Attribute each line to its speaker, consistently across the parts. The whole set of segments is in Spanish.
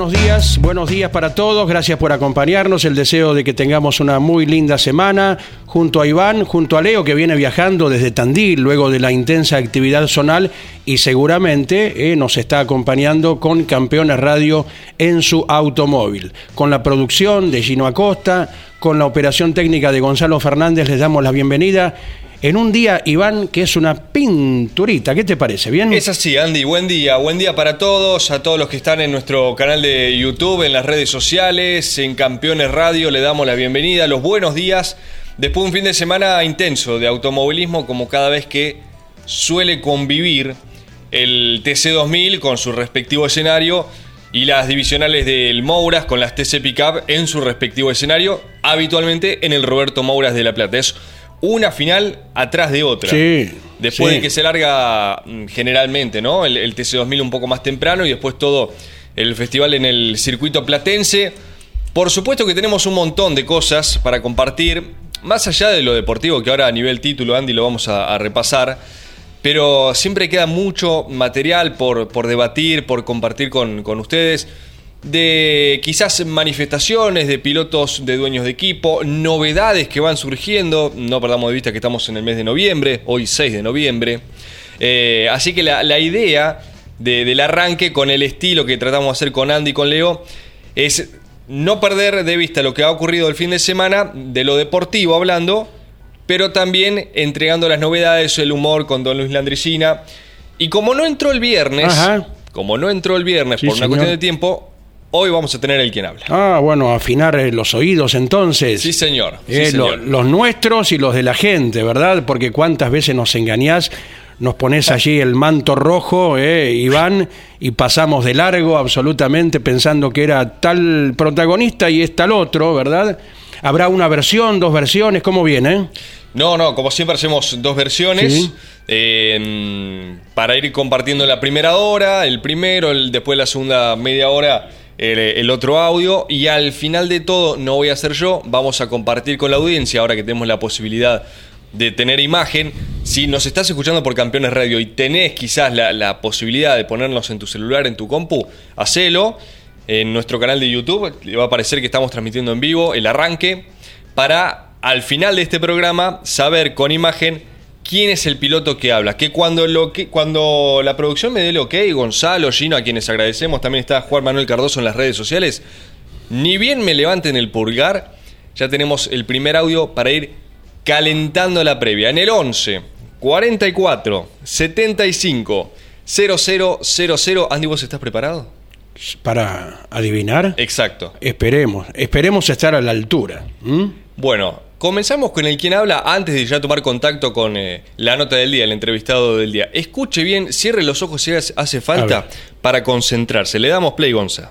Speaker 1: Buenos días, buenos días para todos, gracias por acompañarnos, el deseo de que tengamos una muy linda semana junto a Iván, junto a Leo que viene viajando desde Tandil luego de la intensa actividad zonal y seguramente eh, nos está acompañando con Campeones Radio en su automóvil. Con la producción de Gino Acosta, con la operación técnica de Gonzalo Fernández les damos la bienvenida en un día, Iván, que es una pinturita. ¿Qué te parece? ¿Bien?
Speaker 2: Es así, Andy. Buen día. Buen día para todos, a todos los que están en nuestro canal de YouTube, en las redes sociales, en Campeones Radio. Le damos la bienvenida, los buenos días. Después de un fin de semana intenso de automovilismo, como cada vez que suele convivir el TC2000 con su respectivo escenario y las divisionales del Mouras con las TC Pickup en su respectivo escenario, habitualmente en el Roberto Mouras de La Plata. Una final atrás de otra.
Speaker 1: Sí.
Speaker 2: Después
Speaker 1: sí.
Speaker 2: de que se larga mm, generalmente, ¿no? El, el TC2000 un poco más temprano y después todo el festival en el circuito platense. Por supuesto que tenemos un montón de cosas para compartir, más allá de lo deportivo, que ahora a nivel título, Andy, lo vamos a, a repasar. Pero siempre queda mucho material por, por debatir, por compartir con, con ustedes de quizás manifestaciones de pilotos de dueños de equipo, novedades que van surgiendo, no perdamos de vista que estamos en el mes de noviembre, hoy 6 de noviembre, eh, así que la, la idea de, del arranque con el estilo que tratamos de hacer con Andy y con Leo es no perder de vista lo que ha ocurrido el fin de semana, de lo deportivo hablando, pero también entregando las novedades, el humor con Don Luis Landricina. Y como no entró el viernes,
Speaker 1: Ajá.
Speaker 2: como no entró el viernes
Speaker 1: Sí,
Speaker 2: por una
Speaker 1: señor.
Speaker 2: cuestión de tiempo, hoy vamos a tener el quien habla.
Speaker 1: Ah, bueno, afinar eh, los oídos entonces.
Speaker 2: Sí, señor. Sí,
Speaker 1: Eh, lo-
Speaker 2: señor.
Speaker 1: los nuestros y los de la gente, ¿verdad? Porque cuántas veces nos engañás, nos pones allí el manto rojo, eh, Iván, y pasamos de largo absolutamente pensando que era tal protagonista y es tal otro, ¿verdad? Habrá una versión, dos versiones, ¿cómo viene?
Speaker 2: No, no, como siempre hacemos dos versiones.
Speaker 1: Sí.
Speaker 2: eh, para ir compartiendo la primera hora, el primero, el, después la segunda media hora, el, otro audio. Y al final de todo, no voy a ser yo, vamos a compartir con la audiencia, ahora que tenemos la posibilidad de tener imagen. Si nos estás escuchando por Campeones Radio y tenés quizás la, la posibilidad de ponernos en tu celular, en tu compu, hacelo. En nuestro canal de YouTube le va a aparecer que estamos transmitiendo en vivo el arranque para al final de este programa saber con imagen quién es el piloto que habla. Que cuando, lo que, cuando la producción me dé el ok, Gonzalo, Gino, a quienes agradecemos, también está Juan Manuel Cardoso en las redes sociales, ni bien me levanten el pulgar, ya tenemos el primer audio para ir calentando la previa. En el 11, 44, 75, 0000. Andy, ¿vos estás preparado?
Speaker 1: Para adivinar.
Speaker 2: Exacto.
Speaker 1: Esperemos, esperemos estar a la altura.
Speaker 2: Bueno, comenzamos con el quien habla antes de ya tomar contacto con eh, la nota del día, el entrevistado del día. Escuche bien, cierre los ojos si hace- falta para concentrarse. Le damos play, Gonza.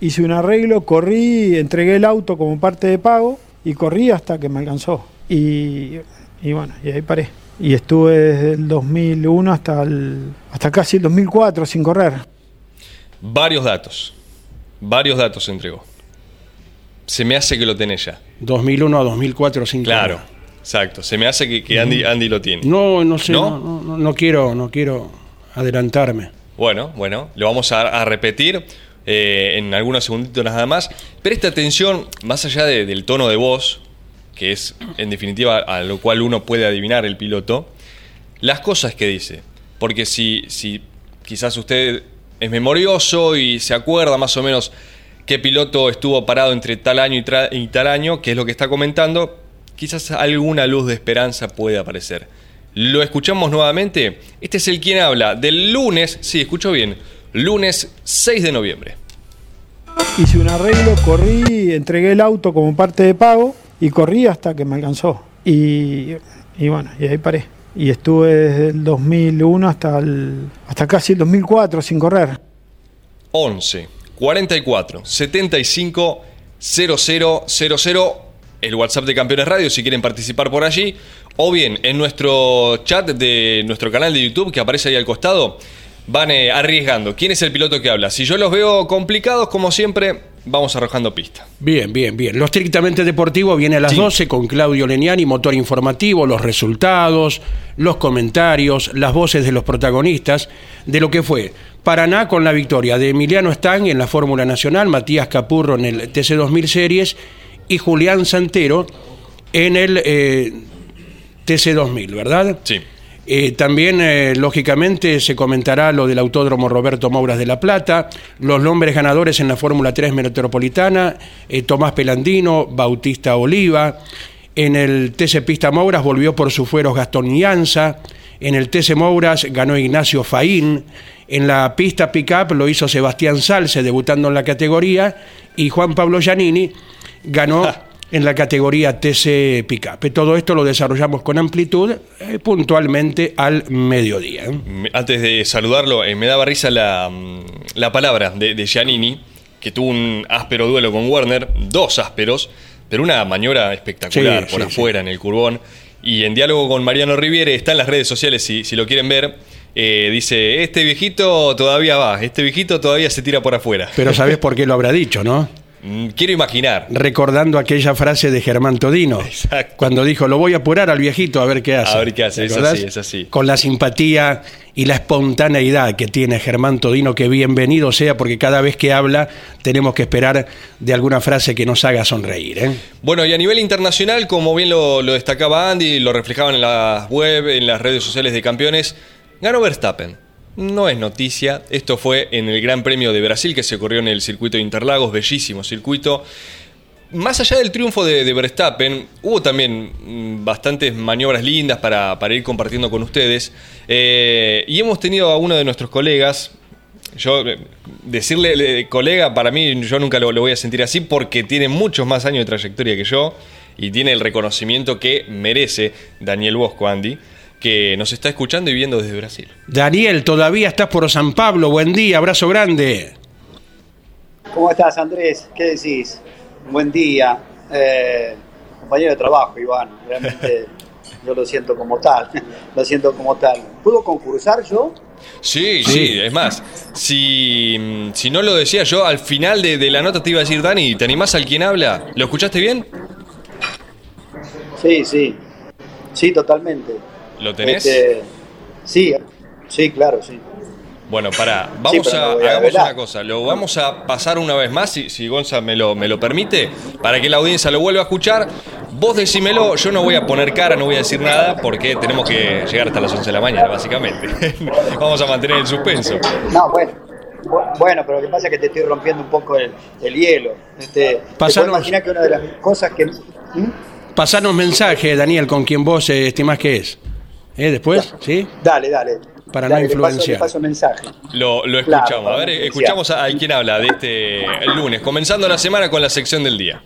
Speaker 3: hice un arreglo, corrí, entregué el auto como parte de pago y corrí hasta que me alcanzó. Y, y bueno, y ahí paré. Y estuve desde el 2001 hasta, el, hasta casi el 2004 sin correr.
Speaker 2: Varios datos. Varios datos se entregó. Se me hace que lo tenés ya.
Speaker 1: 2001 a 2004, sin
Speaker 2: Claro, exacto. Se me hace que, que Andy, Andy lo tiene.
Speaker 1: No, no sé,
Speaker 2: ¿No?
Speaker 1: no, no, no- no quiero, no quiero adelantarme.
Speaker 2: Bueno, bueno, lo vamos a, a repetir eh, en algunos segunditos nada más. Presta atención, más allá de- del tono de voz, que es en definitiva a lo cual uno puede adivinar el piloto, las cosas que dice. Porque si, si quizás usted es memorioso y se acuerda más o menos qué piloto estuvo parado entre tal año y, tal año, que es lo que está comentando, quizás alguna luz de esperanza puede aparecer. Lo escuchamos nuevamente. Este es el quien habla del lunes, sí, escucho bien, lunes 6 de noviembre.
Speaker 3: Hice un arreglo, corrí, entregué el auto como parte de pago y corrí hasta que me alcanzó. Y, y bueno, y ahí paré. Y estuve desde el 2001 hasta, el, hasta casi el 2004 sin correr.
Speaker 2: 11 44 75 0000 el WhatsApp de Campeones Radio si quieren participar por allí o bien en nuestro chat de nuestro canal de YouTube que aparece ahí al costado van eh, arriesgando quién es el piloto que habla si yo los veo complicados como siempre vamos arrojando pista
Speaker 1: Bien, bien, bien. Lo estrictamente deportivo viene a las
Speaker 2: Sí.
Speaker 1: 12 con Claudio Leniani, motor informativo, los resultados, los comentarios, las voces de los protagonistas de lo que fue Paraná con la victoria de Emiliano Stang en la Fórmula Nacional, Matías Capurro en el TC2000 Series y Julián Santero en el eh, TC2000, ¿verdad?
Speaker 2: sí
Speaker 1: Eh, también, eh, lógicamente, se comentará lo del Autódromo Roberto Mouras de La Plata, los nombres ganadores en la Fórmula 3 Metropolitana, eh, Tomás Pelandino, Bautista Oliva. En el TC Pista Mouras volvió por sus fueros Gastón Nianza. En el TC Mouras ganó Ignacio Faín. En la pista Pickup lo hizo Sebastián Salce, debutando en la categoría. Y Juan Pablo Giannini ganó en la categoría TC Pickup. Todo esto lo desarrollamos con amplitud eh, puntualmente al mediodía. ¿eh?
Speaker 2: Me- Antes de saludarlo, eh, me daba risa la, mm, la palabra de, de Giannini, que tuvo un áspero duelo con Werner, dos ásperos, pero una maniobra espectacular
Speaker 1: Sí,
Speaker 2: por
Speaker 1: sí,
Speaker 2: afuera en el curbón. Y en diálogo con Mariano Riviere, está en las redes sociales si, si lo quieren ver. Eh, dice: Este viejito todavía va, este viejito todavía se tira por afuera.
Speaker 1: Pero sabés por qué lo habrá dicho, ¿no?
Speaker 2: Mm, Quiero imaginar.
Speaker 1: Recordando aquella frase de Germán Todino,
Speaker 2: Exacto.
Speaker 1: cuando dijo, lo voy a apurar al viejito a ver qué hace.
Speaker 2: A ver qué hace,
Speaker 1: ¿Te
Speaker 2: es así, es así.
Speaker 1: Con la simpatía y la espontaneidad que tiene Germán Todino, que bienvenido sea, porque cada vez que habla tenemos que esperar de alguna frase que nos haga sonreír. ¿eh?
Speaker 2: Bueno, y a nivel internacional, como bien lo, lo destacaba Andy, lo reflejaban en la web, en las redes sociales de campeones, ganó Verstappen. No es noticia, esto fue en el Gran Premio de Brasil que se corrió en el circuito de Interlagos, bellísimo circuito. Más allá del triunfo de, Verstappen, hubo también mm, bastantes maniobras lindas para, ir compartiendo con ustedes. Eh, y hemos tenido a uno de nuestros colegas, yo eh, decirle colega, para mí yo nunca lo voy a sentir así porque tiene muchos más años de trayectoria que yo y tiene el reconocimiento que merece Daniel Bosco, Andy, que nos está escuchando y viendo desde Brasil.
Speaker 1: Daniel, todavía estás por San Pablo, buen día, abrazo grande.
Speaker 4: ¿Cómo estás, Andrés? ¿Qué decís? Buen día. Eh, compañero de trabajo, Iván. Realmente yo lo siento como tal. Lo siento como tal. ¿Puedo concursar yo?
Speaker 2: Sí,
Speaker 1: Sí.
Speaker 2: sí, es más, si, si no lo decía yo, al final de, de la nota te iba a decir, Dani, ¿te animás al quien habla? ¿Lo escuchaste bien?
Speaker 4: Sí, sí. Sí, totalmente.
Speaker 2: ¿Lo tenés?
Speaker 4: Este, sí, sí, claro, sí.
Speaker 2: Bueno, pará, vamos a,
Speaker 4: no voy a
Speaker 2: hagamos una cosa, lo vamos a pasar una vez más, si, si Gonza me lo, me lo permite, para que la audiencia lo vuelva a escuchar. Vos decímelo, yo no voy a poner cara, no voy a decir nada, porque tenemos que llegar hasta las 11 de la mañana, básicamente. vamos a mantener el suspenso.
Speaker 4: No, bueno. Bu- Bueno, pero lo que pasa es que te estoy rompiendo un poco el, el hielo. Este, te
Speaker 1: Pasanos-
Speaker 4: imaginar que una de las cosas que... ¿Mm?
Speaker 1: Pasanos mensaje, Daniel, con quien vos eh, estimás que es. ¿Eh? Después, ¿sí?
Speaker 4: Dale, dale.
Speaker 1: Para no
Speaker 4: Dale, le paso-
Speaker 1: influenciar.
Speaker 4: Le paso mensaje.
Speaker 2: Lo, lo
Speaker 4: Claro,
Speaker 2: escuchamos. a ver, escuchamos a, a quien habla de este el lunes, comenzando la semana con la sección del día.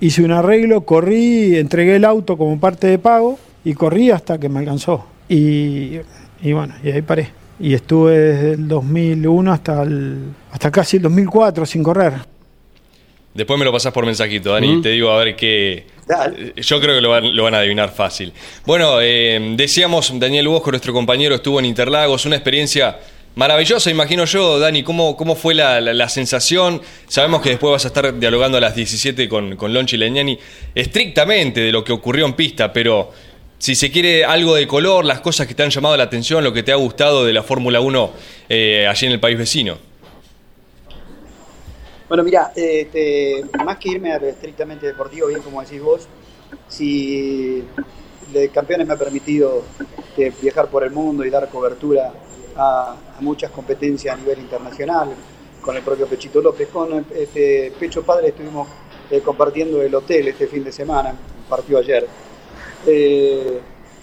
Speaker 3: Hice un arreglo, corrí, entregué el auto como parte de pago y corrí hasta que me alcanzó. Y, y bueno, y ahí paré. Y estuve desde el 2001 hasta, el, hasta casi el 2004 sin correr.
Speaker 2: Después me lo pasás por mensajito, Dani, y te digo a ver qué. Yo creo que lo van, lo van a adivinar fácil. Bueno, eh, decíamos, Daniel Bosco, nuestro compañero, estuvo en Interlagos, una experiencia maravillosa, imagino yo, Dani. ¿Cómo, cómo fue la, la- la sensación? Sabemos que después vas a estar dialogando a las 17 con, con Lonchi Leñani estrictamente de lo que ocurrió en pista, pero si se quiere algo de color, las cosas que te han llamado la atención, lo que te ha gustado de la Fórmula 1 eh, allí en el país vecino.
Speaker 4: Bueno, mira, este, más que irme a lo estrictamente deportivo, bien como decís vos, si de campeones me ha permitido este, viajar por el mundo y dar cobertura a, muchas competencias a nivel internacional, con el propio Pechito López. Con este, Pecho Padre estuvimos eh, compartiendo el hotel este fin de semana, partió ayer. Eh,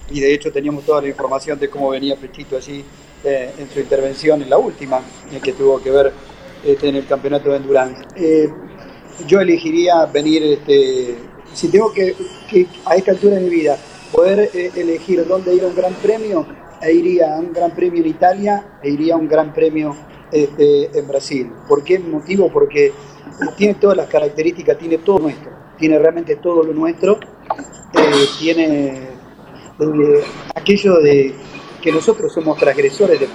Speaker 4: y de hecho teníamos toda la información de cómo venía Pechito allí eh, en su intervención en la última, que tuvo que ver este, en el campeonato de endurance. yo elegiría venir, este, si tengo que, a esta altura de mi vida poder elegir dónde ir a un gran premio, e iría a un gran premio en Italia e iría a un gran premio este, en Brasil. ¿Por qué motivo? Porque tiene todas las características, tiene todo nuestro, tiene realmente todo lo nuestro, eh, tiene eh, aquello de que nosotros somos transgresores de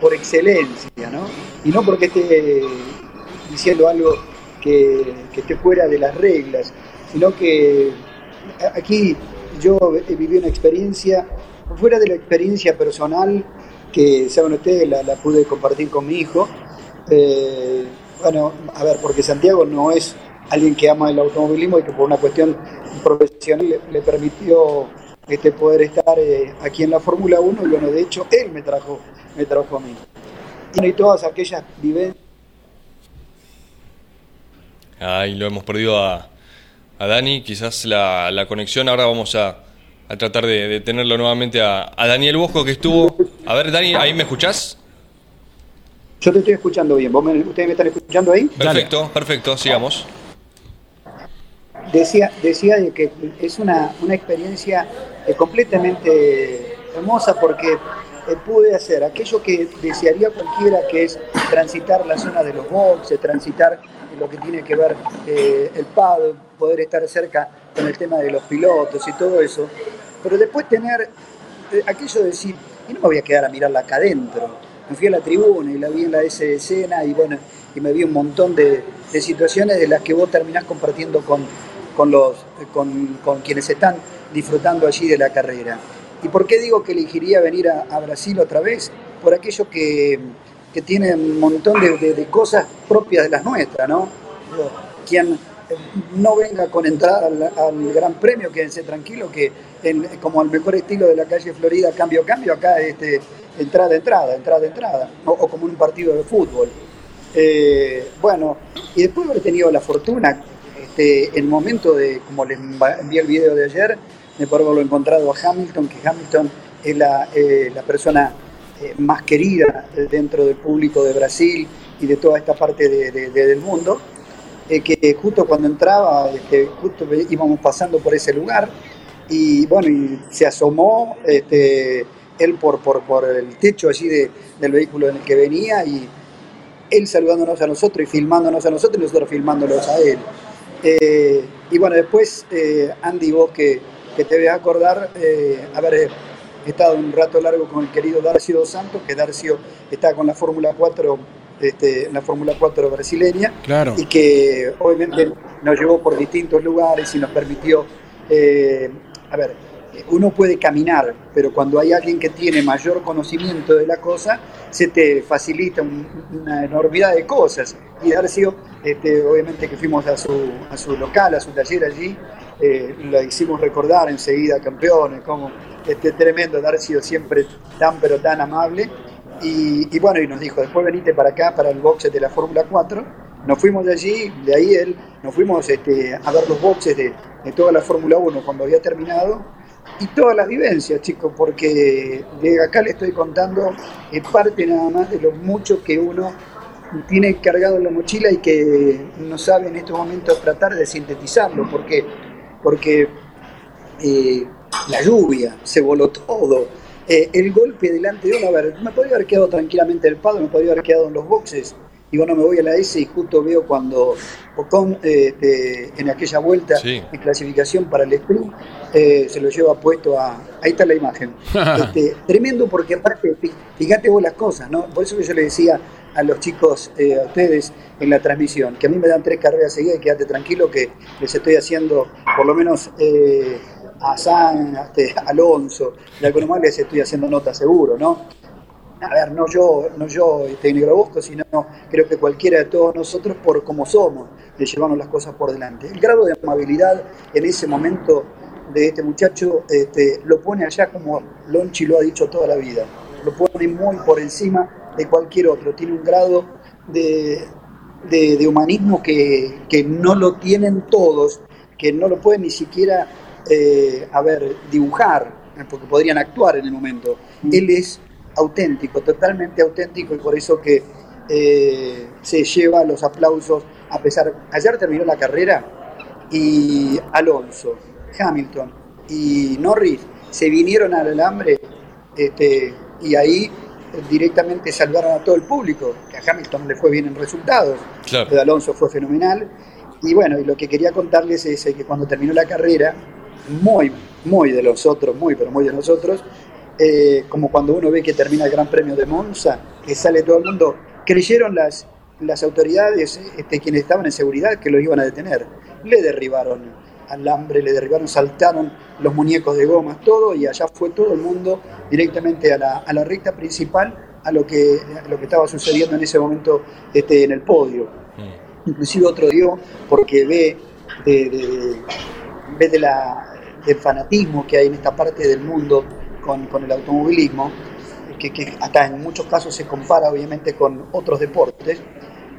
Speaker 4: por excelencia, ¿no? Y no porque esté diciendo algo que, que esté fuera de las reglas, sino que aquí yo viví una experiencia, fuera de la experiencia personal, que saben ustedes, la, pude compartir con mi hijo. Eh, bueno, a ver, porque Santiago no es alguien que ama el automovilismo y que por una cuestión profesional le, permitió este, poder estar eh, aquí en la Fórmula 1 y bueno, de hecho él me trajo, me trajo a mí. Y todas aquellas vivencias.
Speaker 2: Ahí lo hemos perdido a, a Dani, quizás la, la conexión, ahora vamos a, a tratar de, tenerlo nuevamente a, Daniel Bosco que estuvo... A ver, Dani, ¿ahí me escuchás?
Speaker 4: Yo te estoy escuchando bien. ¿Ustedes me están escuchando ahí?
Speaker 2: Perfecto, perfecto, sigamos.
Speaker 4: Decía, decía que es una, experiencia eh, completamente hermosa porque eh, pude hacer aquello que desearía cualquiera, que es transitar la zona de los boxes, transitar lo que tiene que ver eh, el pad, poder estar cerca con el tema de los pilotos y todo eso, pero después tener eh, aquello de decir, y no me voy a quedar a mirarla acá adentro, me fui a la tribuna y la vi en la S escena y bueno, y me vi un montón de, situaciones de las que vos terminás compartiendo con, con, los, con, quienes están disfrutando allí de la carrera. ¿Y por qué digo que elegiría venir a, Brasil otra vez? Por aquello que, que tiene un montón de, de, cosas propias de las nuestras, ¿no? Quien no venga con entrada al, Gran Premio, quédense tranquilos que como al mejor estilo de la calle Florida, cambio, cambio, acá este, entrada, entrada, entrada, entrada, o, como un partido de fútbol. Eh, bueno, y después de haber tenido la fortuna, este, el momento de, como les envié el video de ayer, de por haberlo encontrado a Hamilton, que Hamilton es la, eh, persona eh, más querida dentro del público de Brasil y de toda esta parte del mundo. Eh, que justo cuando entraba, este, justo íbamos pasando por ese lugar y bueno, y se asomó este, él por, por, por el techo allí de, del vehículo en el que venía y él saludándonos a nosotros y filmándonos a nosotros y nosotros filmándolos a él. Eh, y bueno, después, eh, Andy, vos que, que te voy a acordar haber estado un rato largo con el querido Darcio Dos Santos, que Darcio está con la Fórmula 4 este, la Fórmula 4 brasileña y que obviamente nos llevó por distintos lugares y nos permitió, eh, a ver, uno puede caminar, pero cuando hay alguien que tiene mayor conocimiento de la cosa, se te facilita una enormidad de cosas. Y Darcio, este, obviamente que fuimos a su, a su local, a su taller allí, eh, lo hicimos recordar enseguida campeones, como este tremendo Darcio siempre tan pero tan amable y, bueno, y nos dijo, después venite para acá, para el boxe de la Fórmula 4. Nos fuimos de allí, de ahí él, nos fuimos este, a ver los boxes de, toda la Fórmula 1 cuando había terminado. Y todas las vivencias, chicos, porque de acá le estoy contando es parte nada más de lo mucho que uno tiene cargado en la mochila y que no sabe en estos momentos tratar de sintetizarlo. ¿Por qué? Porque eh, la lluvia, se voló todo, eh, el golpe delante de uno, a ver, me podría haber quedado tranquilamente el pado, me podría haber quedado en los boxes, y bueno, me voy a la S y justo veo cuando Ocon eh, en aquella vuelta en clasificación para el sprint eh, se lo lleva puesto a... Ahí está la imagen. Este, tremendo porque aparte, fíjate vos las cosas, ¿no? Por eso que yo le decía a los chicos, a ustedes en la transmisión, que a mí me dan tres carreras seguidas y quédate tranquilo que les estoy haciendo por lo menos a San, este, Alonso, de alguna manera les estoy haciendo nota seguro, ¿no? A ver, no yo, no yo, este Negro Bosco, sino creo que cualquiera de todos nosotros, por como somos, de llevarnos las cosas por delante. El grado de amabilidad en ese momento de este muchacho este, lo pone allá como Lonchi lo ha dicho toda la vida. lo pone muy por encima de cualquier otro, tiene un grado de, de, humanismo que, que, no lo tienen todos, que no lo pueden ni siquiera, eh, a ver, dibujar, porque podrían actuar en el momento. Mm. Él es auténtico, totalmente auténtico y por eso que eh, se lleva los aplausos a pesar. Ayer terminó la carrera y Alonso, Hamilton y Norris se vinieron al alambre este, y ahí directamente salvaron a todo el público, que a Hamilton le fue bien en resultados, claro. Alonso fue fenomenal. Y bueno, y lo que quería contarles es que cuando terminó la carrera, muy, muy de los otros, muy, pero muy de nosotros, eh, como cuando uno ve que termina el Gran Premio de Monza, que sale todo el mundo, creyeron las, las autoridades, este, quienes estaban en seguridad, que lo iban a detener. Le derribaron alambre, le derribaron, saltaron los muñecos de gomas, todo, y allá fue todo el mundo directamente a la, a la recta principal, a lo, que, lo que estaba sucediendo en ese momento este, en el podio. Mm. Inclusive otro dio, porque ve, de, ve de la, del fanatismo que hay en esta parte del mundo con, con el automovilismo, que, que, hasta en muchos casos se compara obviamente con otros deportes.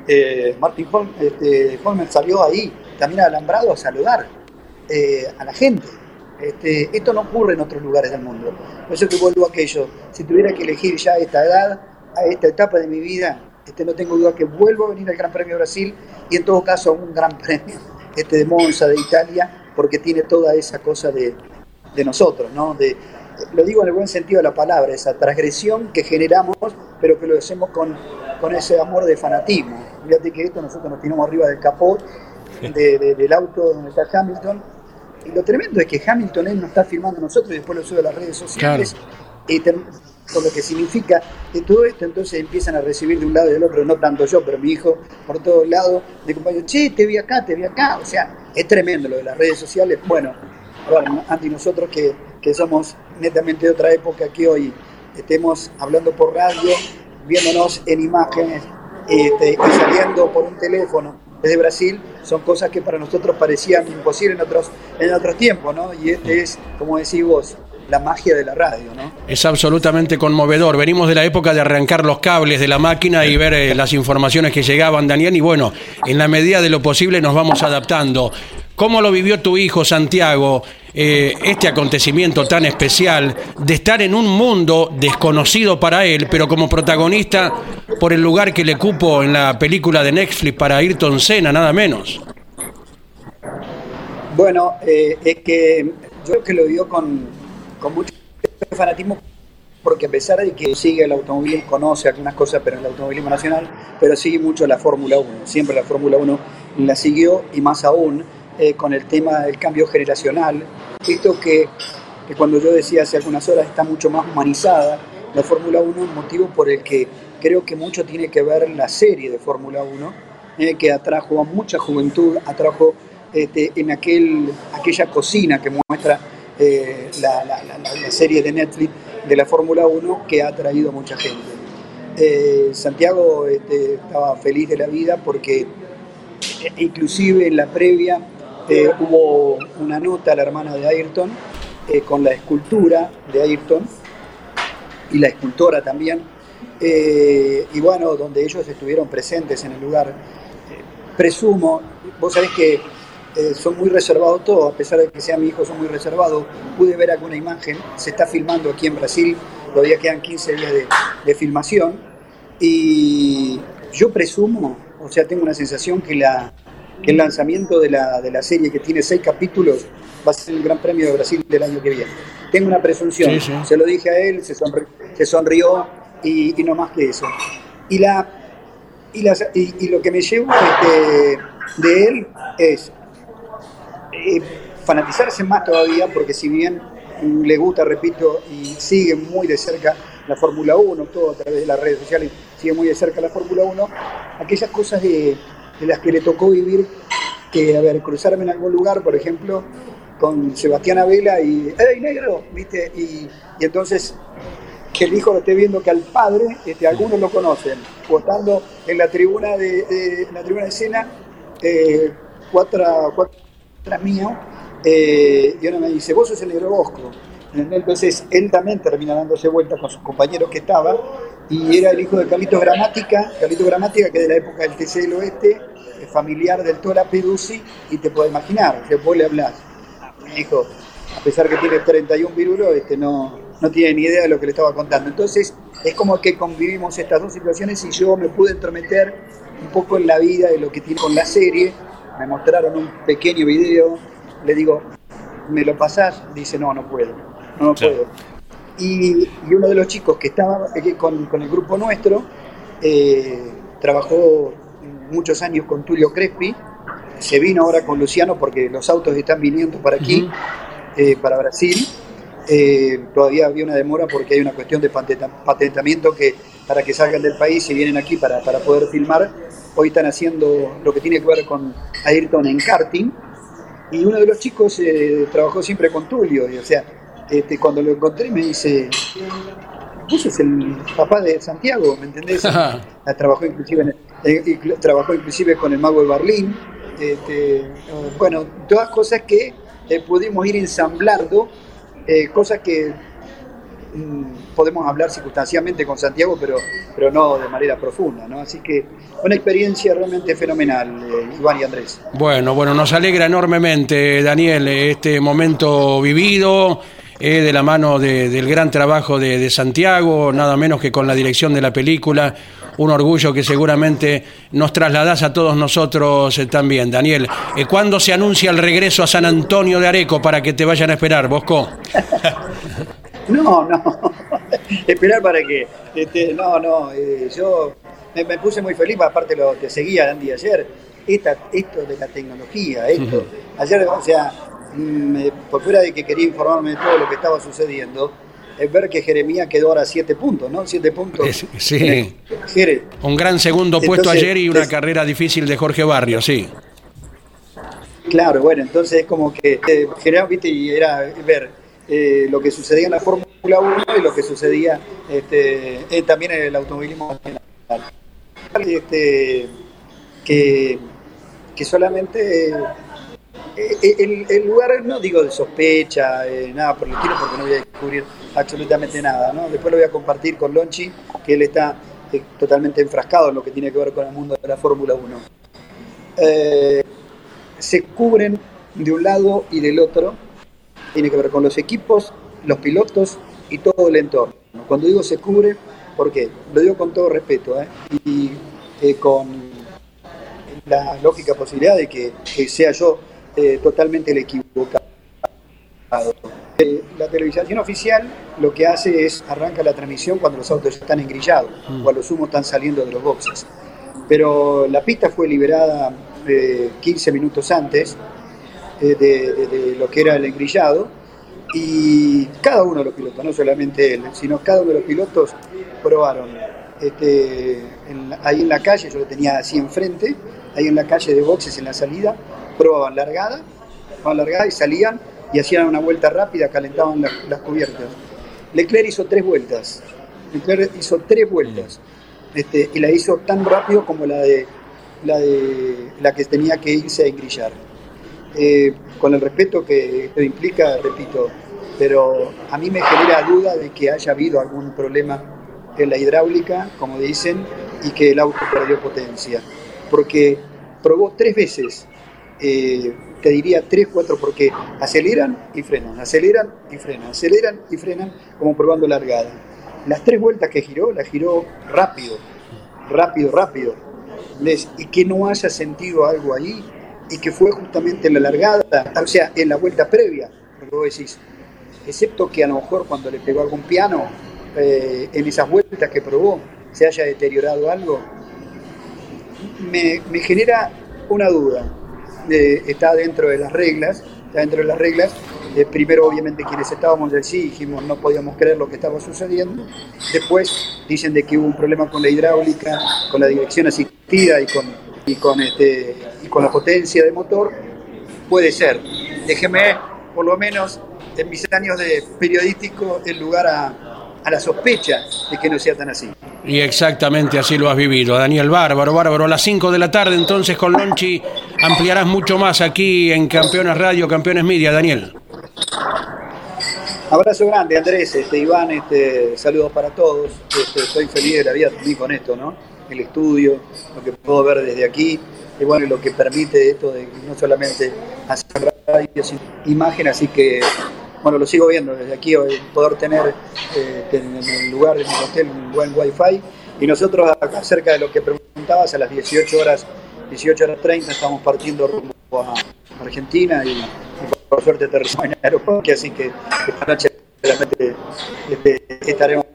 Speaker 4: Eh, Martin Holm, este, Holmer salió ahí también alambrado a saludar eh, a la gente. Este, esto no ocurre en otros lugares del mundo. Por eso que vuelvo a aquello. Si tuviera que elegir ya esta edad, a esta etapa de mi vida, este, no tengo duda que vuelvo a venir al Gran Premio Brasil y en todo caso a un Gran Premio este, de Monza, de Italia, porque tiene toda esa cosa de, de nosotros, ¿no? De, lo digo en el buen sentido de la palabra, esa transgresión que generamos, pero que lo hacemos con, con ese amor de fanatismo. Fíjate que esto nosotros nos tiramos arriba del capot del auto donde está Hamilton y lo tremendo es que Hamilton él nos está filmando nosotros y después lo sube a las redes sociales. Y por lo que significa que todo esto entonces empiezan a recibir de un lado y del otro, no tanto yo, pero mi hijo por todos lados, de compañeros, che, te vi acá, te vi acá. O sea, es tremendo lo de las redes sociales. Bueno, bueno antes nosotros que, que somos netamente de otra época, que hoy estemos hablando por radio, viéndonos en imágenes este, y saliendo por un teléfono desde Brasil son cosas que para nosotros parecían imposibles en otros, en otros tiempos, ¿no? Y este es, como decís vos, la magia de la radio, ¿no?
Speaker 1: Es absolutamente conmovedor. Venimos de la época de arrancar los cables de la máquina y ver eh, las informaciones que llegaban, Daniel, y bueno, en la medida de lo posible nos vamos adaptando. ¿Cómo lo vivió tu hijo Santiago eh, este acontecimiento tan especial de estar en un mundo desconocido para él, pero como protagonista por el lugar que le cupo en la película de Netflix para Ayrton Senna, nada menos?
Speaker 4: Bueno, eh, es que yo creo que lo vio con, con mucho fanatismo porque a pesar de que sigue el automovilismo, conoce algunas cosas, pero en el automovilismo nacional, pero sigue mucho la Fórmula 1. Siempre la Fórmula 1 la siguió y más aún eh, con el tema del cambio generacional. Esto que, que, cuando yo decía hace algunas horas está mucho más humanizada, la Fórmula 1 es motivo por el que creo que mucho tiene que ver la serie de Fórmula 1, eh, que atrajo a mucha juventud, atrajo este, en aquel, aquella cocina que muestra eh, la, serie de Netflix de la Fórmula 1 que ha atraído a mucha gente. Santiago este, estaba feliz de la vida porque inclusive en la previa eh, hubo una nota a la hermana de Ayrton eh, con la escultura de Ayrton y la escultora también, eh, y bueno, donde ellos estuvieron presentes en el lugar. presumo, vos sabés que son muy reservados todos, a pesar de que sea mi hijo, son muy reservados. Pude ver alguna imagen, se está filmando aquí en Brasil, todavía quedan 15 días de, de filmación, y yo presumo, o sea, tengo una sensación que la, que el lanzamiento de la, de la serie que tiene seis capítulos va a ser el Gran Premio de Brasil del año que viene. Tengo una presunción, se lo dije a él, se, se sonrió y, no más que eso. Y, la, y, y, lo que me llevo este, de él es eh, fanatizarse más todavía, porque si bien le gusta, repito, y sigue muy de cerca la Fórmula 1, todo a través de las redes sociales, sigue muy de cerca la Fórmula 1, aquellas cosas de las que le tocó vivir, que, a ver, cruzarme en algún lugar, por ejemplo, con Sebastián Abela y, ¡Ey, negro! ¿Viste? Y, entonces que el hijo lo esté viendo que al padre, este, algunos lo conocen, votando en la tribuna de, la tribuna de escena, eh, cuatro, cuatro mío, eh, y uno me dice, vos sos el negro Bosco. Entonces él también termina dándose vuelta con sus compañeros que estaba y era el hijo de Carlitos Gramática, Carlitos Gramática que de la época del TC del Oeste, familiar del Tora Peduzzi y te puedes imaginar, después le hablas, mi hijo, a pesar que tiene 31 virulos, este, no, no tiene ni idea de lo que le estaba contando. Entonces es como que convivimos estas dos situaciones y yo me pude entrometer un poco en la vida de lo que tiene con la serie, me mostraron un pequeño video, le digo, ¿me lo pasás? Dice, no, no puedo, no, puedo. Y, uno de los chicos que estaba con, el grupo nuestro, eh, trabajó muchos años con Tulio Crespi, se vino ahora con Luciano porque los autos están viniendo para aquí, eh, para Brasil. Eh, todavía había una demora porque hay una cuestión de patentamiento que para que salgan del país y vienen aquí para, para poder filmar, hoy están haciendo lo que tiene que ver con Ayrton en karting. Y uno de los chicos eh, trabajó siempre con Tulio, y, o sea, este, cuando lo encontré me dice, vos sos el papá de Santiago, ¿me entendés? trabajó inclusive, trabajó inclusive con el mago de Berlín. Este, bueno, todas cosas que eh, pudimos ir ensamblando, eh, cosas que podemos hablar circunstancialmente con Santiago, pero, pero no de manera profunda, ¿no? Así que una experiencia realmente fenomenal, eh, Iván y Andrés.
Speaker 1: Bueno, bueno, nos alegra enormemente, Daniel, este momento vivido eh, de la mano del gran trabajo de, Santiago, nada menos que con la dirección de la película. Un orgullo que seguramente nos trasladás a todos nosotros eh, también. Daniel, eh, ¿cuándo se anuncia el regreso a San Antonio de Areco para que te vayan a esperar, Bosco?
Speaker 4: no, no. ¿Esperar para qué? Este, no, no. yo me, puse muy feliz, aparte lo que seguía Andy ayer. Esta, esto de la tecnología, esto. Ayer, o sea, por fuera de que quería informarme de todo lo que estaba sucediendo, es ver que Jeremías quedó ahora a siete puntos, ¿no? Siete puntos.
Speaker 1: Sí. Un gran segundo puesto ayer y una carrera difícil de Jorge Barrio, sí.
Speaker 4: Claro, bueno, entonces es como que eh, viste, y era ver eh, lo que sucedía en la Fórmula 1 y lo que sucedía este, eh, también en el automovilismo este, que, que solamente eh, eh, el, lugar, no digo de sospecha, nada por el estilo, porque no voy a descubrir absolutamente nada. ¿no? Después lo voy a compartir con Lonchi, que él está totalmente enfrascado en lo que tiene que ver con el mundo de la Fórmula 1. se cubren de un lado y del otro, tiene que ver con los equipos, los pilotos y todo el entorno. Cuando digo se cubre, ¿por qué? Lo digo con todo respeto y con la lógica posibilidad de que sea yo eh, totalmente el equivocado. la televisación oficial lo que hace es arranca la transmisión cuando los autos están engrillados mm. o a lo sumo están saliendo de los boxes. Pero la pista fue liberada 15 eh, minutos antes eh, de, lo que era el engrillado y cada uno de los pilotos, no solamente él, sino cada uno de los pilotos probaron este, ahí en la calle, yo lo tenía así enfrente, ahí en la calle de boxes en la salida, probaban largada, largada y salían y hacían una vuelta rápida, calentaban las, cubiertas. Leclerc hizo tres vueltas. Leclerc hizo tres vueltas. Este, y la hizo tan rápido como la de la, de, la que tenía que irse a engrillar. Eh, con el respeto que esto implica, repito, pero a mí me genera duda de que haya habido algún problema en la hidráulica, como dicen, y que el auto perdió potencia. Porque probó tres veces eh, te diría tres, cuatro, porque aceleran y frenan, aceleran y frenan, aceleran y frenan, como probando largada. Las tres vueltas que giró, las giró rápido, rápido, rápido. Y que no haya sentido algo ahí, y que fue justamente en la largada, o sea, en la vuelta previa, lo decís. Excepto que a lo mejor cuando le pegó algún piano, eh, en esas vueltas que probó, se haya deteriorado algo, me, genera una duda está dentro de las reglas, está dentro de las reglas. Eh, primero, obviamente, quienes estábamos allí dijimos no podíamos creer lo que estaba sucediendo. Después dicen de que hubo un problema con la hidráulica, con la dirección asistida y con, y con, este, y con la potencia de motor. Puede ser. Déjeme, por lo menos, en mis años de periodístico, el lugar a, a la sospecha de que no sea tan así.
Speaker 1: Y exactamente así lo has vivido, Daniel Bárbaro, Bárbaro. A las 5 de la tarde entonces con Lonchi ampliarás mucho más aquí en Campeones Radio, Campeones Media, Daniel.
Speaker 4: Abrazo grande, Andrés, este, Iván, este, saludos para todos. Este, estoy feliz de la vida también con esto, ¿no? El estudio, lo que puedo ver desde aquí, y bueno, lo que permite esto de no solamente hacer radio, sino imagen, así que bueno, lo sigo viendo desde aquí, poder tener eh, en el lugar de mi hotel un buen wifi. Y nosotros acá cerca de lo que preguntabas, a las 18 horas, 18 horas 30 estamos partiendo rumbo a Argentina y, por suerte aterrizamos en el aeropuerto, así que esta noche realmente este, estaremos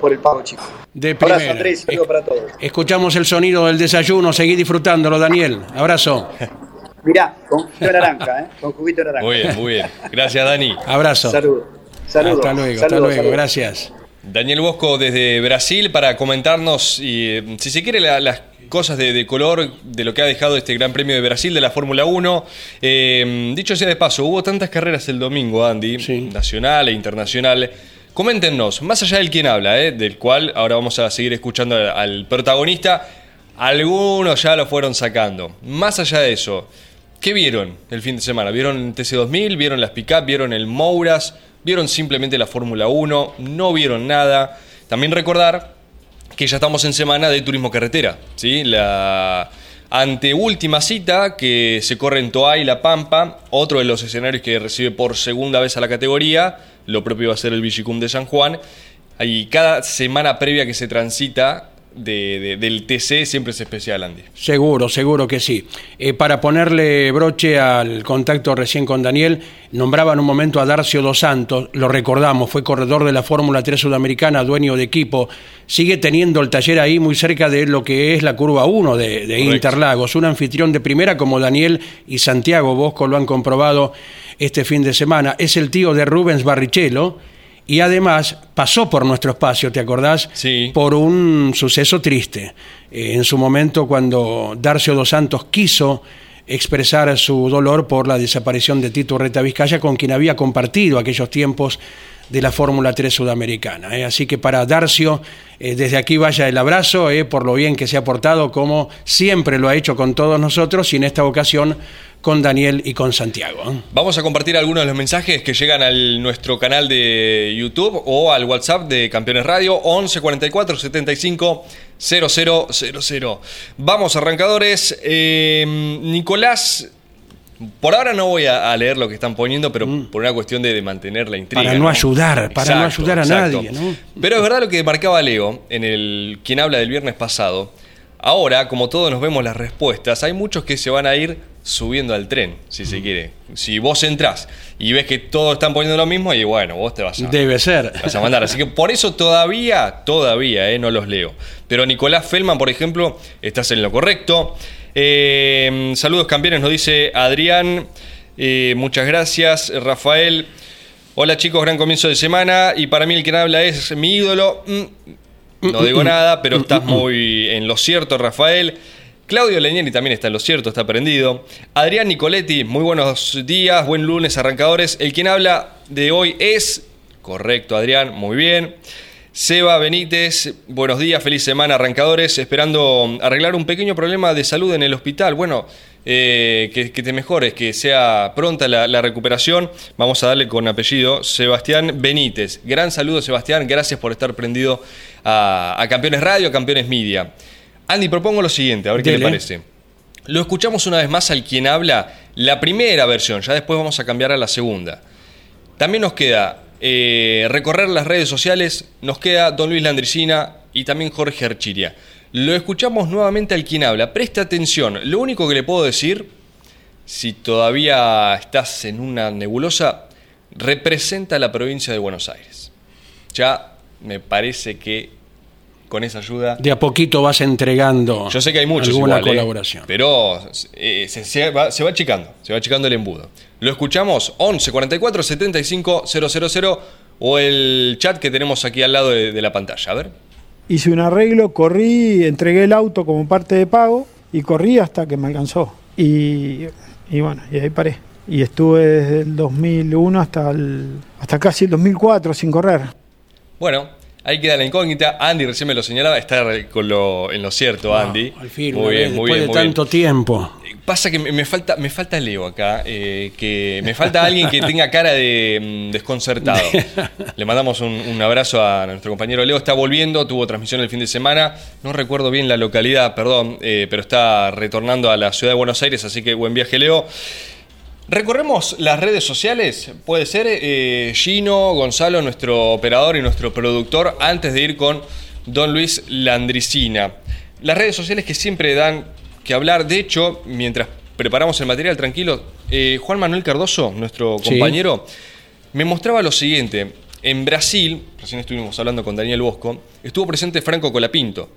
Speaker 4: por, el pago, chicos.
Speaker 1: De Abrazo, Andrés, saludos para todos. Escuchamos el sonido del desayuno, seguí disfrutándolo, Daniel. Abrazo.
Speaker 4: Mirá, con juguito de naranja, ¿eh? Con juguito de naranja.
Speaker 2: Muy bien, muy bien. Gracias, Dani.
Speaker 1: Abrazo.
Speaker 4: Saludos.
Speaker 1: Saludos. Hasta luego, hasta luego. Gracias.
Speaker 2: Daniel Bosco desde Brasil para comentarnos, y, eh, si se quiere, las cosas de, color de lo que ha dejado este Gran Premio de Brasil de la Fórmula 1. Eh, dicho sea de paso, hubo tantas carreras el domingo, Andy, nacional e internacional. Coméntenos, más allá del quien habla, eh, del cual ahora vamos a seguir escuchando al protagonista, algunos ya lo fueron sacando. Más allá de eso, ¿Qué vieron el fin de semana? ¿Vieron TC2000? ¿Vieron las pick ¿Vieron el Mouras? ¿Vieron simplemente la Fórmula 1? ¿No vieron nada? También recordar que ya estamos en semana de turismo carretera, ¿sí? La anteúltima cita que se corre en Toa y La Pampa, otro de los escenarios que recibe por segunda vez a la categoría, lo propio va a ser el Vigicum de San Juan, y cada semana previa que se transita del TC siempre es especial, Andy.
Speaker 1: Seguro, seguro que sí. Eh, para ponerle broche al contacto recién con Daniel, nombraba en un momento a Darcio Dos Santos, lo recordamos, fue corredor de la Fórmula 3 Sudamericana, dueño de equipo, sigue teniendo el taller ahí muy cerca de lo que es la curva 1 de, de Interlagos, un anfitrión de primera como Daniel y Santiago Bosco lo han comprobado este fin de semana, es el tío de Rubens Barrichello, y además pasó por nuestro espacio, ¿te acordás?
Speaker 2: Sí.
Speaker 1: Por un suceso triste. Eh, en su momento, cuando Darcio dos Santos quiso expresar su dolor por la desaparición de Tito Reta Vizcaya, con quien había compartido aquellos tiempos de la Fórmula 3 sudamericana. ¿eh? Así que para Darcio, eh, desde aquí vaya el abrazo por lo bien que se ha portado, como siempre lo ha hecho con todos nosotros y en esta ocasión con Daniel y con Santiago. ¿eh?
Speaker 2: Vamos a compartir algunos de los mensajes que llegan a nuestro canal de YouTube o al WhatsApp de Campeones Radio 11 44 75 0000. Vamos, arrancadores. Eh, Nicolás. Por ahora no voy a, leer lo que están poniendo, pero mm. por una cuestión de, mantener la intriga.
Speaker 1: Para no, ayudar, para no ayudar a nadie.
Speaker 2: Pero es verdad lo que marcaba Leo en el quien habla del viernes pasado. Ahora, como todos nos vemos las respuestas, hay muchos que se van a ir subiendo al tren, si se quiere. Si vos entrás y ves que todos están poniendo lo mismo, y bueno, vos te vas a,
Speaker 1: Debe ser.
Speaker 2: Vas a mandar. Así que por eso todavía, todavía, eh, no los leo. Pero Nicolás Feldman, por ejemplo, estás en lo correcto. Eh, saludos campeones, nos dice Adrián. Eh, muchas gracias, Rafael. Hola chicos, gran comienzo de semana. Y para mí el que habla es mi ídolo. Mm, no digo nada, pero estás muy en lo cierto, Rafael. Claudio Leñeri también está en lo cierto, está prendido. Adrián Nicoletti, muy buenos días, buen lunes, arrancadores. El quien habla de hoy es. Correcto, Adrián, muy bien. Seba Benítez, buenos días, feliz semana, arrancadores. Esperando arreglar un pequeño problema de salud en el hospital. Bueno, eh, que, te mejores, que sea pronta la, recuperación. Vamos a darle con apellido Sebastián Benítez. Gran saludo, Sebastián. Gracias por estar prendido a, a Campeones Radio, a Campeones Media. Andy, propongo lo siguiente, a ver qué le parece. Lo escuchamos una vez más al quien habla la primera versión, ya después vamos a cambiar a la segunda. También nos queda eh, recorrer las redes sociales, nos queda Don Luis Landricina y también Jorge Archiria. Lo escuchamos nuevamente al quien habla. Presta atención, lo único que le puedo decir, si todavía estás en una nebulosa, representa la provincia de Buenos Aires. Ya me parece que con esa ayuda.
Speaker 1: De a poquito vas entregando.
Speaker 2: Yo sé que hay muchos
Speaker 1: alguna
Speaker 2: ¿eh?
Speaker 1: colaboración.
Speaker 2: pero eh, se, va, se, va, achicando, se va achicando el embudo. Lo escuchamos 11 44 75 000 o el chat que tenemos aquí al lado de, la pantalla. A ver.
Speaker 3: Hice un arreglo, corrí, entregué el auto como parte de pago y corrí hasta que me alcanzó. Y, y bueno, y ahí paré. Y estuve desde el 2001 hasta, el, hasta casi el 2004 sin correr.
Speaker 2: Bueno, Ahí queda la incógnita. Andy recién me lo señalaba, está con lo, en lo cierto, Andy.
Speaker 1: al fin, muy bien, muy después de tanto tiempo.
Speaker 2: Pasa que me, me falta, me falta Leo acá, eh, que me falta alguien que tenga cara de mm, desconcertado. Le mandamos un, un abrazo a nuestro compañero Leo, está volviendo, tuvo transmisión el fin de semana, no recuerdo bien la localidad, perdón, eh, pero está retornando a la ciudad de Buenos Aires, así que buen viaje Leo. Recorremos las redes sociales, puede ser eh, Gino, Gonzalo, nuestro operador y nuestro productor, antes de ir con Don Luis Landricina. Las redes sociales que siempre dan que hablar, de hecho, mientras preparamos el material tranquilo, eh, Juan Manuel Cardoso, nuestro
Speaker 1: Sí.
Speaker 2: compañero, me mostraba lo siguiente. En Brasil, recién estuvimos hablando con Daniel Bosco, estuvo presente Franco Colapinto.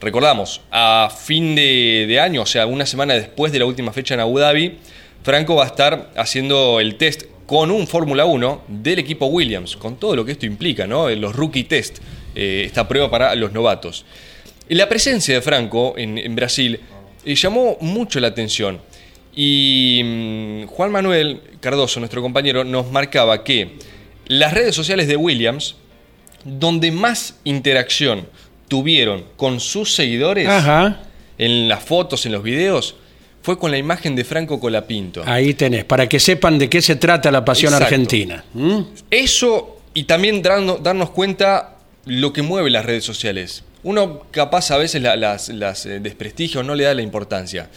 Speaker 2: Recordamos, a fin de, de año, o sea, una semana después de la última fecha en Abu Dhabi, Franco va a estar haciendo el test con un Fórmula 1 del equipo Williams, con todo lo que esto implica, ¿no? Los rookie test, eh, esta prueba para los novatos. La presencia de Franco en, en Brasil eh, llamó mucho la atención. Y mm, Juan Manuel Cardoso, nuestro compañero, nos marcaba que las redes sociales de Williams, donde más interacción tuvieron con sus seguidores,
Speaker 1: Ajá.
Speaker 2: en las fotos, en los videos, fue con la imagen de Franco Colapinto.
Speaker 1: Ahí tenés, para que sepan de qué se trata la pasión
Speaker 2: Exacto.
Speaker 1: argentina. ¿Mm?
Speaker 2: Eso y también darno- darnos cuenta lo que mueve las redes sociales. Uno capaz a veces la- las, las eh, desprestigio, no le da la importancia.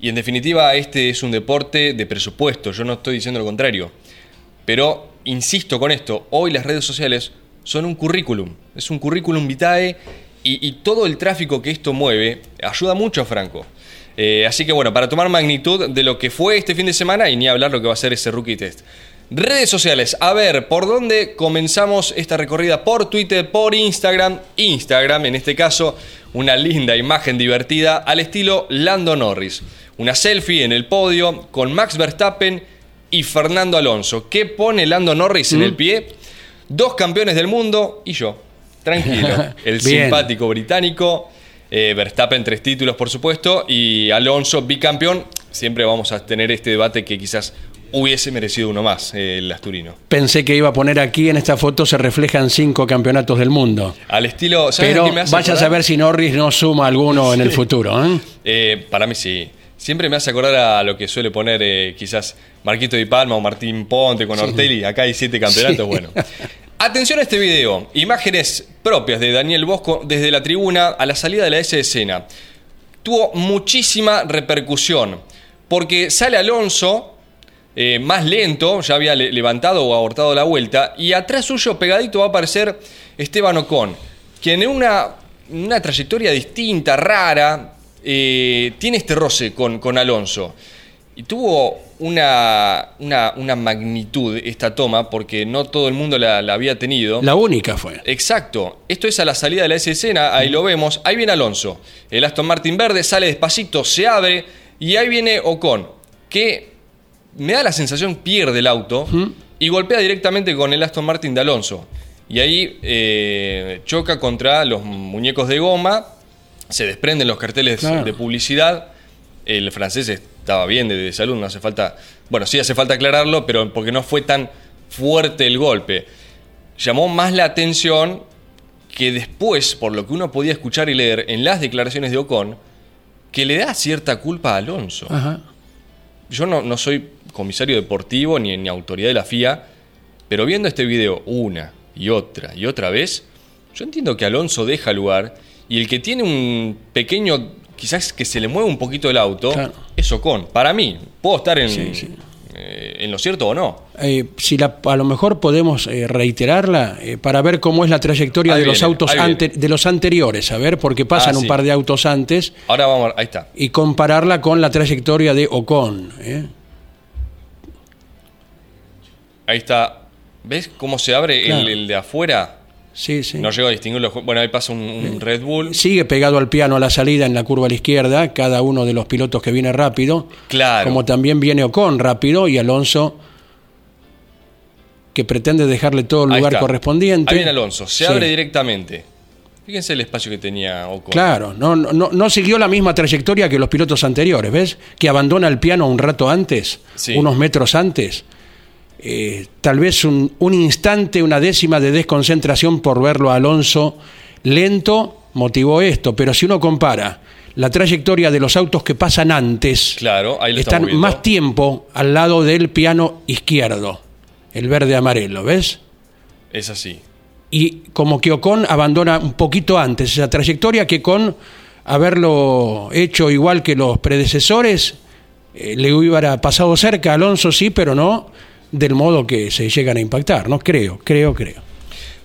Speaker 2: Y en definitiva este es un deporte de presupuesto, yo no estoy diciendo lo contrario. Pero insisto con esto, hoy las redes sociales son un currículum, es un currículum vitae y, y todo el tráfico que esto mueve ayuda mucho a Franco. Eh, así que bueno, para tomar magnitud de lo que fue este fin de semana y ni hablar lo que va a ser ese rookie test. Redes sociales, a ver, ¿por dónde comenzamos esta recorrida? Por Twitter, por Instagram. Instagram, en este caso, una linda imagen divertida al estilo Lando Norris. Una selfie en el podio con Max Verstappen y Fernando Alonso. ¿Qué pone Lando Norris en el pie? Dos campeones del mundo y yo. Tranquilo. El simpático británico. Eh, Verstappen tres títulos, por supuesto. Y Alonso bicampeón. Siempre vamos a tener este debate que quizás hubiese merecido uno más, eh, el asturino.
Speaker 1: Pensé que iba a poner aquí en esta foto se reflejan cinco campeonatos del mundo.
Speaker 2: Al estilo. ¿sabes
Speaker 1: Pero
Speaker 2: me hace
Speaker 1: vaya a saber si Norris no suma alguno en el futuro. ¿eh?
Speaker 2: Eh, para mí sí. Siempre me hace acordar a lo que suele poner eh, quizás Marquito Di Palma o Martín Ponte con Ortelli. Acá hay siete campeonatos,
Speaker 1: Sí.
Speaker 2: bueno. Atención a este video. Imágenes propias de Daniel Bosco desde la tribuna a la salida de la S escena. Tuvo muchísima repercusión. Porque sale Alonso, eh, más lento, ya había le- levantado o abortado la vuelta, y atrás suyo pegadito va a aparecer Esteban Ocon, quien en una, una trayectoria distinta, rara, eh, tiene este roce con, con Alonso. Y tuvo una, una, una magnitud esta toma, porque no todo el mundo la, la había tenido.
Speaker 1: La única fue.
Speaker 2: Exacto. Esto es a la salida de la S escena, ahí lo vemos. Ahí viene Alonso. El Aston Martin verde sale despacito, se abre y ahí viene Ocon, que me da la sensación pierde el auto y golpea directamente con el Aston Martin de Alonso. Y ahí eh, choca contra los muñecos de goma, se desprenden los carteles
Speaker 1: Claro.
Speaker 2: de publicidad. El francés estaba bien de, de salud, no hace falta. Bueno, sí hace falta aclararlo, pero porque no fue tan fuerte el golpe. Llamó más la atención que después, por lo que uno podía escuchar y leer en las declaraciones de Ocon, que le da cierta culpa a Alonso.
Speaker 1: Ajá.
Speaker 2: Yo no, no soy comisario deportivo ni, ni autoridad de la FIA, pero viendo este video una y otra y otra vez, yo entiendo que Alonso deja lugar y el que tiene un pequeño, quizás que se le mueve un poquito el auto,
Speaker 1: Claro.
Speaker 2: es Ocon. Para mí, puedo estar en,
Speaker 1: Sí, sí.
Speaker 2: eh, en lo cierto o no.
Speaker 1: Eh, si la- a lo mejor podemos eh, reiterarla para ver cómo es la trayectoria
Speaker 2: Ahí
Speaker 1: de los autos ante- de los anteriores, a ver, porque pasan
Speaker 2: Ah,
Speaker 1: un par de autos antes
Speaker 2: Ahora vamos, ahí está.
Speaker 1: y compararla con la trayectoria de Ocon.
Speaker 2: Ahí está. ¿Ves cómo se abre
Speaker 1: Claro.
Speaker 2: el, el de afuera?
Speaker 1: Sí, sí.
Speaker 2: No llego a distinguirlo. Bueno, ahí pasa un, un Red Bull.
Speaker 1: Sigue pegado al piano a la salida en la curva a la izquierda, cada uno de los pilotos que viene rápido.
Speaker 2: Claro.
Speaker 1: Como también viene Ocon rápido y Alonso que pretende dejarle todo el lugar correspondiente.
Speaker 2: Ahí viene Alonso. Se
Speaker 1: Sí.
Speaker 2: abre directamente. Fíjense el espacio que tenía Ocon.
Speaker 1: Claro, no, no, no- no siguió la misma trayectoria que los pilotos anteriores, ¿ves? Que abandona el piano un rato antes,
Speaker 2: Sí.
Speaker 1: unos metros antes. Eh, tal vez un, un instante, una décima de desconcentración por verlo a Alonso lento motivó esto, pero si uno compara la trayectoria de los autos que pasan antes.
Speaker 2: Claro, ahí lo
Speaker 1: Están más tiempo al lado del piano izquierdo, el verde amarelo, ¿ves?
Speaker 2: Es así.
Speaker 1: Y como que Ocon abandona un poquito antes esa trayectoria que con haberlo hecho igual que los predecesores, eh, le hubiera pasado cerca a Alonso, sí, pero no del modo que se llegan a impactar, ¿no? Creo, creo, creo.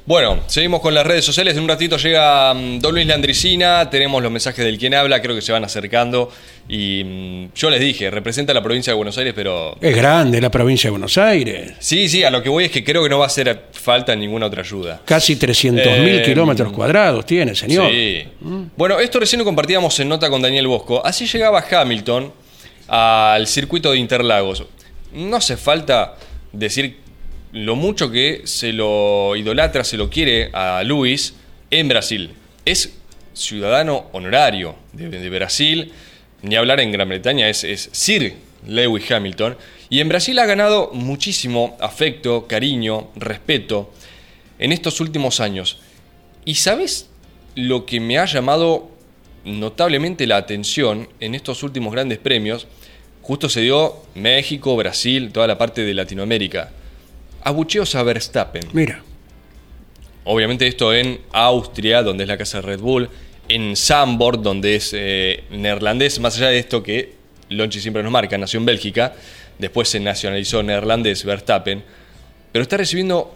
Speaker 2: Bueno, seguimos con las redes sociales. En un ratito llega mm, Don Luis Landricina. Tenemos los mensajes del quien habla. Creo que se van acercando. Y mm, yo les dije, representa la provincia de Buenos Aires, pero.
Speaker 1: Es grande la provincia de Buenos Aires,
Speaker 2: Sí, sí, a lo que voy es que creo que no va a hacer falta ninguna otra ayuda.
Speaker 1: casi 300.000
Speaker 2: Eh,
Speaker 1: kilómetros cuadrados tiene, señor.
Speaker 2: Sí. Bueno, esto recién lo compartíamos en nota con Daniel Bosco. Así llegaba Hamilton al circuito de Interlagos. No hace falta decir lo mucho que se lo idolatra, se lo quiere a Luis en Brasil. Es ciudadano honorario de, Brasil, ni hablar en Gran Bretaña, es Sir Lewis Hamilton. Y en Brasil ha ganado muchísimo afecto, cariño, respeto en estos últimos años. ¿Y sabes lo que me ha llamado notablemente la atención en estos últimos grandes premios? Justo se dio México, Brasil, toda la parte de Latinoamérica. Abucheos a Verstappen.
Speaker 1: Mira,
Speaker 2: Obviamente esto en Austria, donde es la casa de Red Bull, en Zandvoort, donde es eh, neerlandés, más allá de esto que Lonchi siempre nos marca, nació en Bélgica, después se nacionalizó neerlandés Verstappen, pero está recibiendo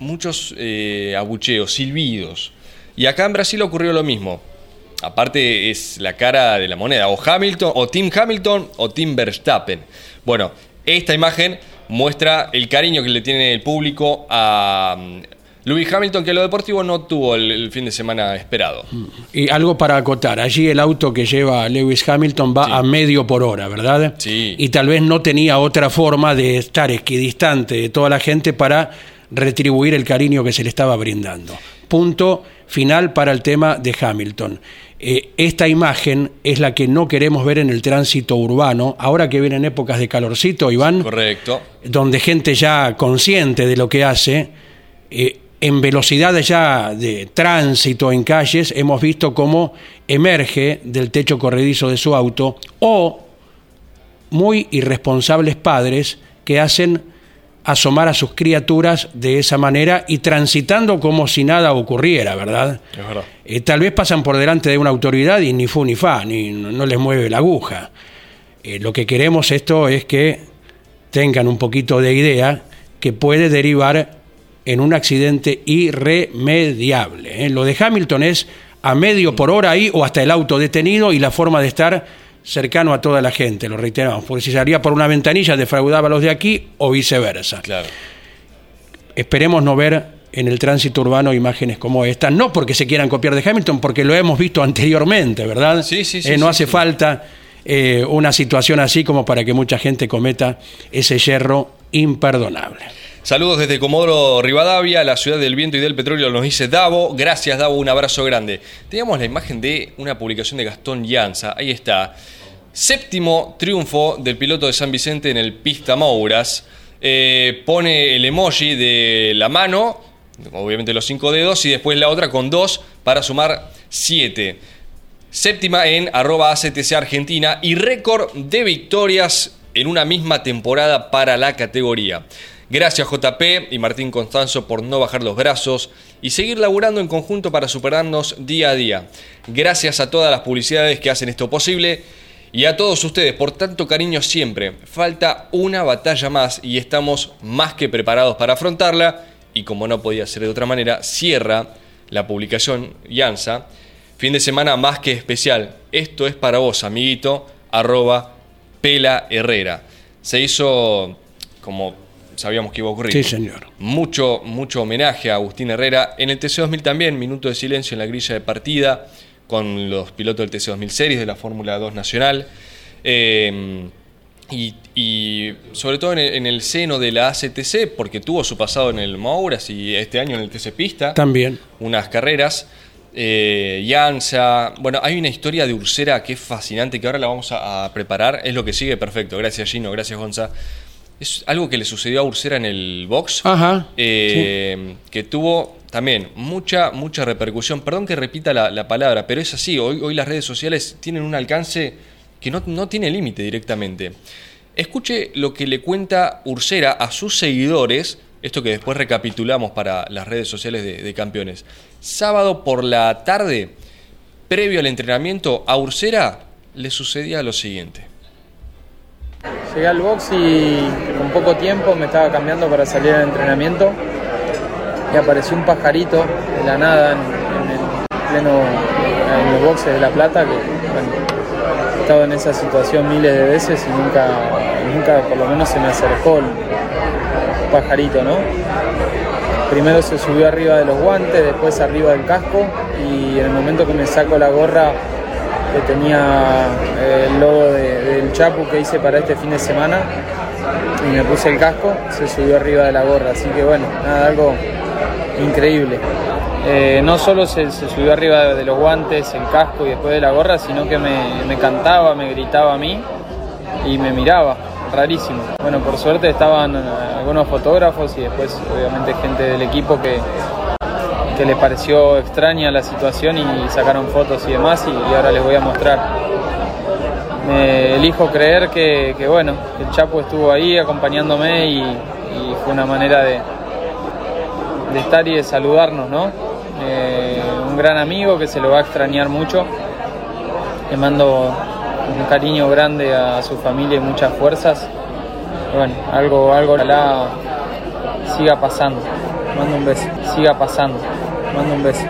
Speaker 2: muchos eh, abucheos, silbidos. Y acá en Brasil ocurrió lo mismo. Aparte es la cara de la moneda, o Hamilton, o Tim Hamilton, o Tim Verstappen. Bueno, esta imagen muestra el cariño que le tiene el público a mm, Lewis Hamilton, que lo deportivo no tuvo el, el fin de semana esperado.
Speaker 1: y algo para acotar, allí el auto que lleva Lewis Hamilton va
Speaker 2: Sí.
Speaker 1: a medio por hora, ¿verdad?
Speaker 2: Sí.
Speaker 1: Y tal vez no tenía otra forma de estar equidistante de toda la gente para retribuir el cariño que se le estaba brindando. Punto final para el tema de Hamilton. Eh, esta imagen es la que no queremos ver en el tránsito urbano, ahora que vienen épocas de calorcito, Iván,
Speaker 2: Correcto.
Speaker 1: donde gente ya consciente de lo que hace, eh, en velocidades ya de tránsito en calles, hemos visto cómo emerge del techo corredizo de su auto o muy irresponsables padres que hacen asomar a sus criaturas de esa manera y transitando como si nada ocurriera, ¿verdad?
Speaker 2: Es verdad.
Speaker 1: Eh, tal vez pasan por delante de una autoridad y ni fu ni fa, ni no, les mueve la aguja. Eh, lo que queremos esto es que tengan un poquito de idea que puede derivar en un accidente irremediable. ¿eh? Lo de Hamilton es a medio por hora ahí o hasta el auto detenido y la forma de estar cercano a toda la gente, lo reiteramos, porque si salía por una ventanilla defraudaba a los de aquí o viceversa.
Speaker 2: Claro.
Speaker 1: Esperemos no ver en el tránsito urbano imágenes como esta, no porque se quieran copiar de Hamilton, porque lo hemos visto anteriormente, ¿verdad?
Speaker 2: Sí, sí, sí,
Speaker 1: Eh, no
Speaker 2: sí,
Speaker 1: hace
Speaker 2: sí.
Speaker 1: falta eh, una situación así como para que mucha gente cometa ese yerro imperdonable.
Speaker 2: Saludos desde Comodoro Rivadavia, la ciudad del viento y del petróleo, nos dice Davo. Gracias, Davo, un abrazo grande. Teníamos la imagen de una publicación de Gastón Llanza. Ahí está. Séptimo triunfo del piloto de San Vicente en el Pista Mouras. Eh, pone el emoji de la mano, obviamente los cinco dedos, y después la otra con dos para sumar siete. Séptima en arroba ACTC Argentina y récord de victorias en una misma temporada para la categoría. Gracias JP y Martín Constanzo por no bajar los brazos y seguir laburando en conjunto para superarnos día a día. Gracias a todas las publicidades que hacen esto posible y a todos ustedes por tanto cariño siempre. Falta una batalla más y estamos más que preparados para afrontarla y como no podía ser de otra manera, cierra la publicación Yanza. Fin de semana más que especial. Esto es para vos, amiguito, arroba Pela Herrera. Se hizo como sabíamos que iba a ocurrir.
Speaker 1: Sí, señor.
Speaker 2: Mucho, mucho homenaje a Agustín Herrera. En el TC2000 también, minuto de silencio en la grilla de partida con los pilotos del TC2000 Series de la Fórmula 2 Nacional. Eh, y, y sobre todo en el, en el seno de la ACTC, porque tuvo su pasado en el Mouras y este año en el TC Pista
Speaker 1: También.
Speaker 2: unas carreras. Eh, Yanza. Bueno, hay una historia de Ursera que es fascinante, que ahora la vamos a, a preparar. Es lo que sigue, perfecto. Gracias, Gino. Gracias, Gonza. Es algo que le sucedió a Ursera en el box.
Speaker 1: Ajá,
Speaker 2: eh, Que tuvo también mucha, mucha repercusión. Perdón que repita la, la palabra, pero es así. Hoy, hoy las redes sociales tienen un alcance que no, no tiene límite directamente. Escuche lo que le cuenta Ursera a sus seguidores, esto que después recapitulamos para las redes sociales de, de campeones. Sábado por la tarde, previo al entrenamiento, a Ursera le sucedía lo siguiente.
Speaker 5: Llegué al box y con poco tiempo me estaba cambiando para salir al entrenamiento y apareció un pajarito de la nada en, el pleno en los boxes de La Plata que he estado en esa situación miles de veces y nunca, nunca por lo menos se me acercó el pajarito, ¿no? Primero se subió arriba de los guantes, después arriba del casco y en el momento que me saco la gorra que tenía eh, el logo de- del Chapu que hice para este fin de semana y me puse el casco, se subió arriba de la gorra, así que bueno, nada, algo increíble. Eh, no solo se, se subió arriba de los guantes, el casco y después de la gorra, sino que me, me cantaba, me gritaba a mí y me miraba, rarísimo. Bueno, por suerte estaban eh, algunos fotógrafos y después obviamente gente del equipo que, que les pareció extraña la situación y sacaron fotos y demás y, ahora les voy a mostrar. Me elijo creer que, bueno, el Chapo estuvo ahí acompañándome y, fue una manera de, de estar y de saludarnos, ¿no? Eh, un gran amigo que se lo va a extrañar mucho. Le mando un cariño grande a su familia y muchas fuerzas. Bueno, algo, algo ojalá siga pasando. Mando un beso. Siga pasando. Mando un beso.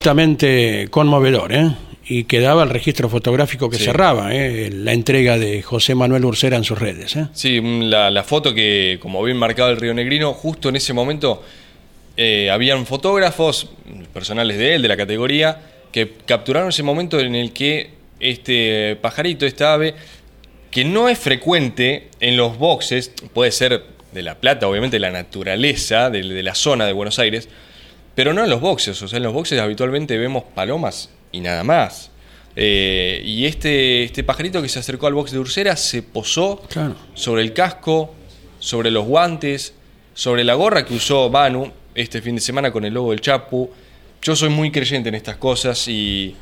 Speaker 1: Justamente conmovedor, ¿eh? Y quedaba el registro fotográfico que
Speaker 2: Sí.
Speaker 1: cerraba ¿eh? la entrega de José Manuel Ursera en sus redes. ¿eh?
Speaker 2: Sí, la, la foto que, como bien marcado el Río Negrino, justo en ese momento eh, habían fotógrafos personales de él, de la categoría, que capturaron ese momento en el que este pajarito, esta ave, que no es frecuente en los boxes, puede ser de La Plata, obviamente la naturaleza de, de la zona de Buenos Aires, pero no en los boxes, o sea, en los boxes habitualmente vemos palomas y nada más. Eh, y este, este pajarito que se acercó al box de Ursera se posó
Speaker 1: Claro.
Speaker 2: sobre el casco, sobre los guantes, sobre la gorra que usó Manu este fin de semana con el logo del Chapu. Yo soy muy creyente en estas cosas y,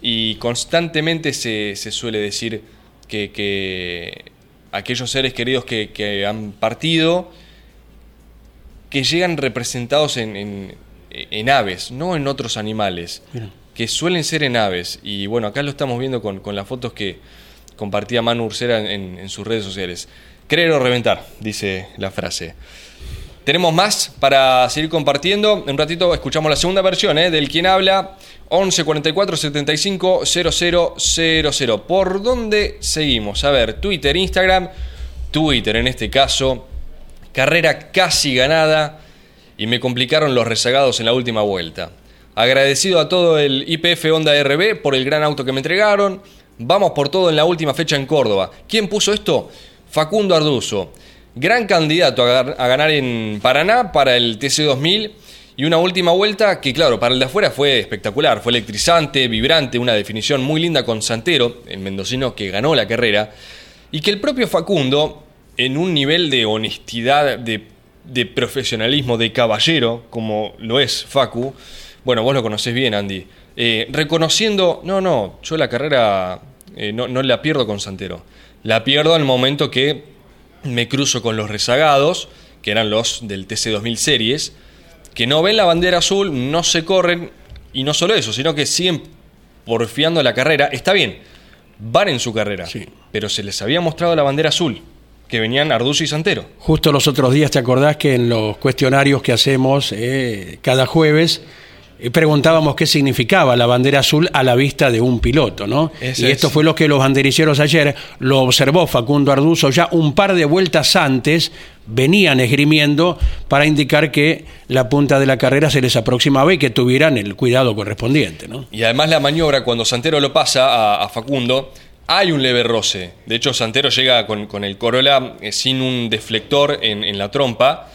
Speaker 2: y constantemente se, se suele decir que, que aquellos seres queridos que, que han partido, que llegan representados en, en- en aves, no en otros animales,
Speaker 1: Mira.
Speaker 2: que suelen ser en aves. Y bueno, acá lo estamos viendo con, con las fotos que compartía Manu Ursera en, en sus redes sociales. Creer o reventar, dice la frase. Tenemos más para seguir compartiendo. En un ratito escuchamos la segunda versión ¿eh? del quien habla. 11 44 75 0000. ¿Por dónde seguimos? A ver, Twitter, Instagram. Twitter en este caso. Carrera casi ganada y me complicaron los rezagados en la última vuelta. Agradecido a todo el IPF Honda RB por el gran auto que me entregaron. Vamos por todo en la última fecha en Córdoba. ¿Quién puso esto? Facundo Arduzo. Gran candidato a, ganar en Paraná para el TC2000 y una última vuelta que, claro, para el de afuera fue espectacular. Fue electrizante, vibrante, una definición muy linda con Santero, el mendocino que ganó la carrera. Y que el propio Facundo, en un nivel de honestidad, de, de profesionalismo, de caballero, como lo es Facu, bueno, vos lo conocés bien, Andy, eh, reconociendo, no, no, yo la carrera eh, no, no la pierdo con Santero. La pierdo al momento que me cruzo con los rezagados, que eran los del TC2000 Series, que no ven la bandera azul, no se corren, y no solo eso, sino que siguen porfiando la carrera. Está bien, van en su carrera,
Speaker 1: Sí.
Speaker 2: pero se les había mostrado la bandera azul, que venían Arduzo y Santero.
Speaker 1: Justo los otros días, ¿te acordás que en los cuestionarios que hacemos eh, cada jueves preguntábamos qué significaba la bandera azul a la vista de un piloto, ¿no? Y esto
Speaker 2: es.
Speaker 1: fue lo que los banderilleros ayer lo observó Facundo Arduzo ya un par de vueltas antes venían esgrimiendo para indicar que la punta de la carrera se les aproximaba y que tuvieran el cuidado correspondiente, ¿no?
Speaker 2: Y además la maniobra, cuando Santero lo pasa a, a Facundo, hay un leve roce. De hecho, Santero llega con, con el Corolla eh, sin un deflector en, en la trompa.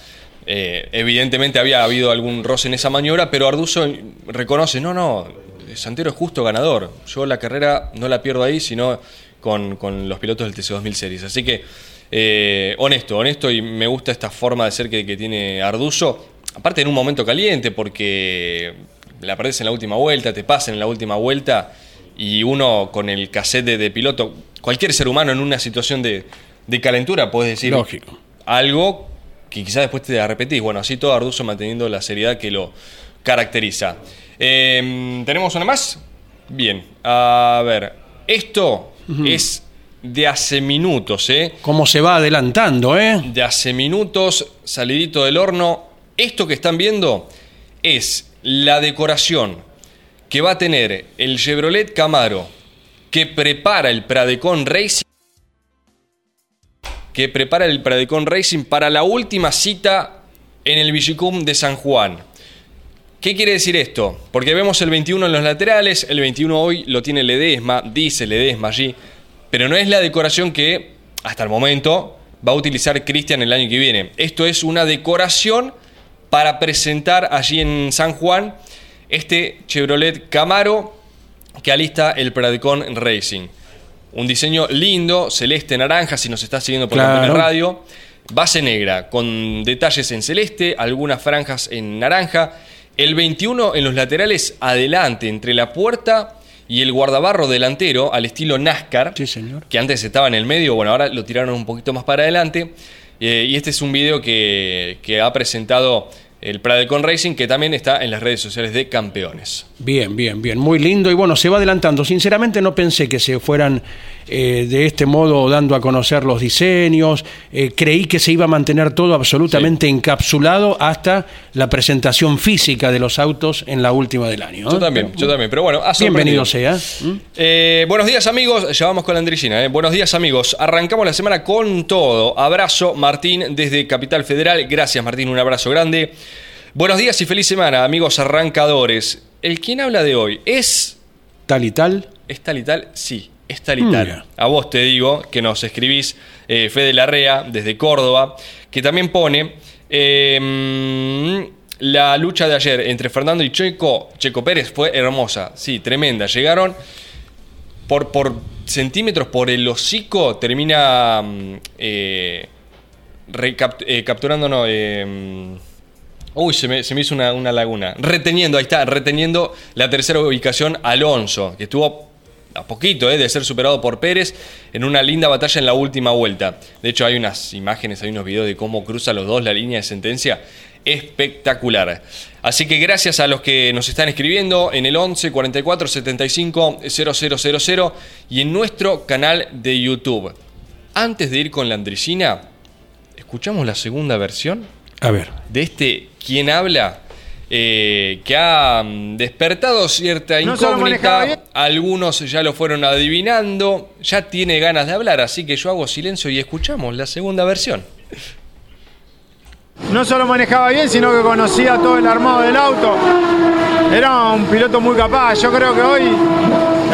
Speaker 2: Eh, evidentemente había habido algún roce en esa maniobra, pero Arduzo reconoce, no, no, Santero es justo ganador. Yo la carrera no la pierdo ahí, sino con, con los pilotos del TC2000 Series. Así que, eh, honesto, honesto, y me gusta esta forma de ser que, que tiene Arduzo. aparte en un momento caliente, porque la perdés en la última vuelta, te pasan en la última vuelta, y uno con el cassette de, de piloto, cualquier ser humano en una situación de, de calentura, puedes decir
Speaker 1: Lógico.
Speaker 2: algo que quizás después te arrepentís. Bueno, así todo Arduzo manteniendo la seriedad que lo caracteriza. Eh, ¿Tenemos una más? Bien, a ver, esto es de hace minutos, ¿eh?
Speaker 1: Cómo se va adelantando, ¿eh?
Speaker 2: De hace minutos, salidito del horno. Esto que están viendo es la decoración que va a tener el Chevrolet Camaro que prepara el Pradecon Racing que prepara el Pradecon Racing para la última cita en el Villicum de San Juan. ¿Qué quiere decir esto? Porque vemos el 21 en los laterales, el 21 hoy lo tiene Ledesma, dice Ledesma allí, pero no es la decoración que hasta el momento va a utilizar Cristian el año que viene. Esto es una decoración para presentar allí en San Juan este Chevrolet Camaro que alista el Pradecon Racing. Un diseño lindo, celeste naranja, si nos está siguiendo por
Speaker 1: Claro.
Speaker 2: la radio. Base negra, con detalles en celeste, algunas franjas en naranja. El 21 en los laterales adelante, entre la puerta y el guardabarro delantero, al estilo NASCAR.
Speaker 1: Sí, señor.
Speaker 2: Que antes estaba en el medio, bueno, ahora lo tiraron un poquito más para adelante. Eh, y este es un video que, que ha presentado el Pradecon Racing, que también está en las redes sociales de Campeones.
Speaker 1: Bien, bien, bien, muy lindo y bueno, se va adelantando. Sinceramente no pensé que se fueran eh, de este modo dando a conocer los diseños. Eh, creí que se iba a mantener todo absolutamente encapsulado hasta la presentación física de los autos en la última del año. ¿no?
Speaker 2: Yo también, yo también. Pero bueno,
Speaker 1: Bienvenido sea. ¿Mm?
Speaker 2: Eh, buenos días amigos, ya vamos con la Andricina. ¿eh? Buenos días amigos, arrancamos la semana con todo. Abrazo Martín desde Capital Federal. Gracias Martín, un abrazo grande. Buenos días y feliz semana amigos arrancadores. El quien habla de hoy es...
Speaker 1: Tal y tal.
Speaker 2: ¿Es tal y tal? Sí, es tal y tal.
Speaker 1: Mira.
Speaker 2: A vos te digo que nos escribís eh, Fede Larrea desde Córdoba, que también pone eh, la lucha de ayer entre Fernando y Checo, Checo Pérez fue hermosa, sí, tremenda. Llegaron por, por centímetros por el hocico, termina mm, eh, recapt- eh, capturando, no, eh, mm, Uy, se me, se me hizo una, una laguna. Reteniendo, ahí está, reteniendo la tercera ubicación Alonso, que estuvo a poquito eh, de ser superado por Pérez en una linda batalla en la última vuelta. De hecho, hay unas imágenes, hay unos videos de cómo cruzan los dos la línea de sentencia. Espectacular. Así que gracias a los que nos están escribiendo en el 11 44 75 0000 y en nuestro canal de YouTube. Antes de ir con la Andricina, escuchamos la segunda versión
Speaker 1: A ver.
Speaker 2: de este quien habla eh, que ha mm, despertado cierta incógnita. Algunos ya lo fueron adivinando. Ya tiene ganas de hablar, así que yo hago silencio y escuchamos la segunda versión.
Speaker 3: No solo manejaba bien, sino que conocía todo el armado del auto. Era un piloto muy capaz. Yo creo que hoy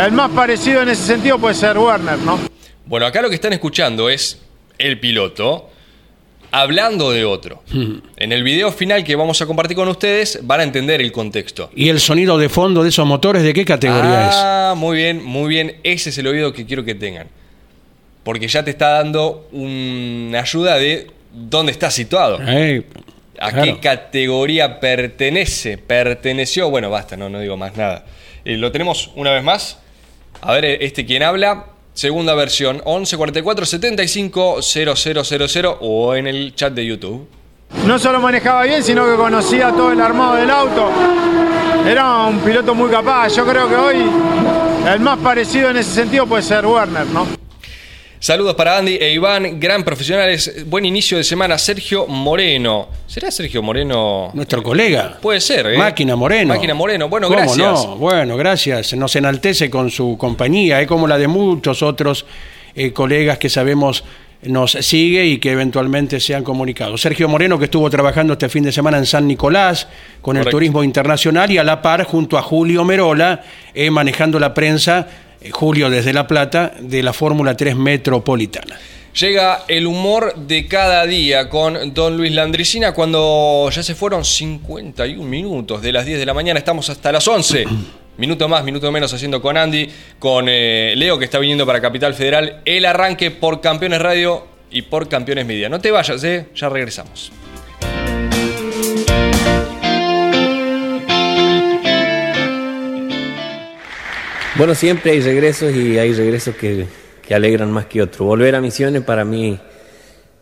Speaker 3: el más parecido en ese sentido puede ser Werner, ¿no?
Speaker 2: Bueno, acá lo que están escuchando es el piloto hablando de otro. En el video final que vamos a compartir con ustedes van a entender el contexto.
Speaker 1: ¿Y el sonido de fondo de esos motores de qué categoría es?
Speaker 2: ah, muy bien, muy bien. Ese es el oído que quiero que tengan. Porque ya te está dando una ayuda de dónde está situado.
Speaker 1: Eh,
Speaker 2: ¿A
Speaker 1: claro.
Speaker 2: qué categoría pertenece? ¿Perteneció? Bueno, basta, no, no digo más nada. Eh, lo tenemos una vez más. A ver, este quien habla. Segunda versión, 11 44 75 0000 o en el chat de YouTube.
Speaker 3: No solo manejaba bien, sino que conocía todo el armado del auto. Era un piloto muy capaz. Yo creo que hoy el más parecido en ese sentido puede ser Werner, ¿no?
Speaker 2: Saludos para Andy e Iván, gran profesionales. Buen inicio de semana, Sergio Moreno. ¿Será Sergio Moreno?
Speaker 1: Nuestro colega.
Speaker 2: Puede ser, ¿eh?
Speaker 1: Máquina Moreno.
Speaker 2: Máquina Moreno, bueno,
Speaker 1: ¿Cómo
Speaker 2: gracias.
Speaker 1: no? Bueno, gracias. Nos enaltece con su compañía, ¿eh? como la de muchos otros eh, colegas que sabemos nos sigue y que eventualmente se han comunicado. Sergio Moreno, que estuvo trabajando este fin de semana en San Nicolás con el turismo internacional y a la par junto a Julio Merola, eh, manejando la prensa, Julio desde La Plata, de la Fórmula 3 Metropolitana.
Speaker 2: Llega el humor de cada día con Don Luis Landricina cuando ya se fueron 51 minutos de las 10 de la mañana, estamos hasta las 11. Minuto más, minuto menos haciendo con Andy, con eh, Leo que está viniendo para Capital Federal, el arranque por Campeones Radio y por Campeones Media. No te vayas, eh, ya regresamos.
Speaker 6: Bueno, siempre hay regresos y hay regresos que, que alegran más que otros. Volver a Misiones para mí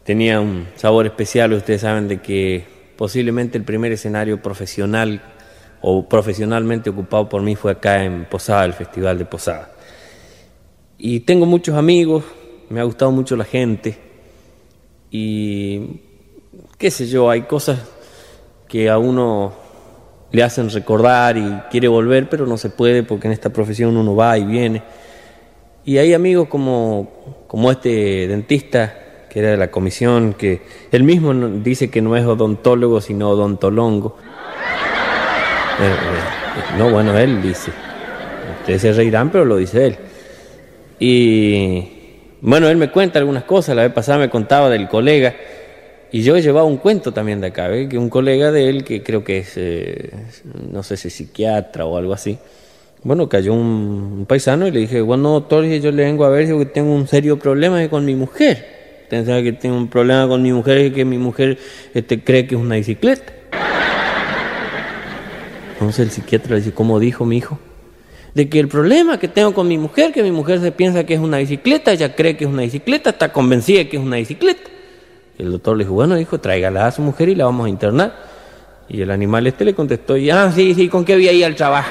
Speaker 6: tenía un sabor especial. Ustedes saben de que posiblemente el primer escenario profesional o profesionalmente ocupado por mí fue acá en Posada, el Festival de Posada. Y tengo muchos amigos, me ha gustado mucho la gente y qué sé yo, hay cosas que a uno le hacen recordar y quiere volver, pero no se puede porque en esta profesión uno va y viene. Y hay amigos como, como este dentista que era de la comisión, que él mismo dice que no es odontólogo, sino odontolongo. Eh, eh, no, bueno, él dice. Ustedes se reirán, pero lo dice él. Y bueno, él me cuenta algunas cosas. La vez pasada me contaba del colega. Y yo he llevado un cuento también de acá, que un colega de él, que creo que es, eh, no sé si psiquiatra o algo así. Bueno, cayó un, paisano y le dije, bueno, doctor, yo le vengo a ver si tengo un serio problema con mi mujer. Usted que tengo un problema con mi mujer y que mi mujer este, cree que es una bicicleta. Entonces el psiquiatra le dice, ¿cómo dijo mi hijo? De que el problema que tengo con mi mujer, que mi mujer se piensa que es una bicicleta, ella cree que es una bicicleta, está convencida de que es una bicicleta. El doctor le dijo, bueno, hijo, tráigala a su mujer y la vamos a internar. Y el animal este le contestó, ah, sí, sí, ¿con qué había ahí al trabajo?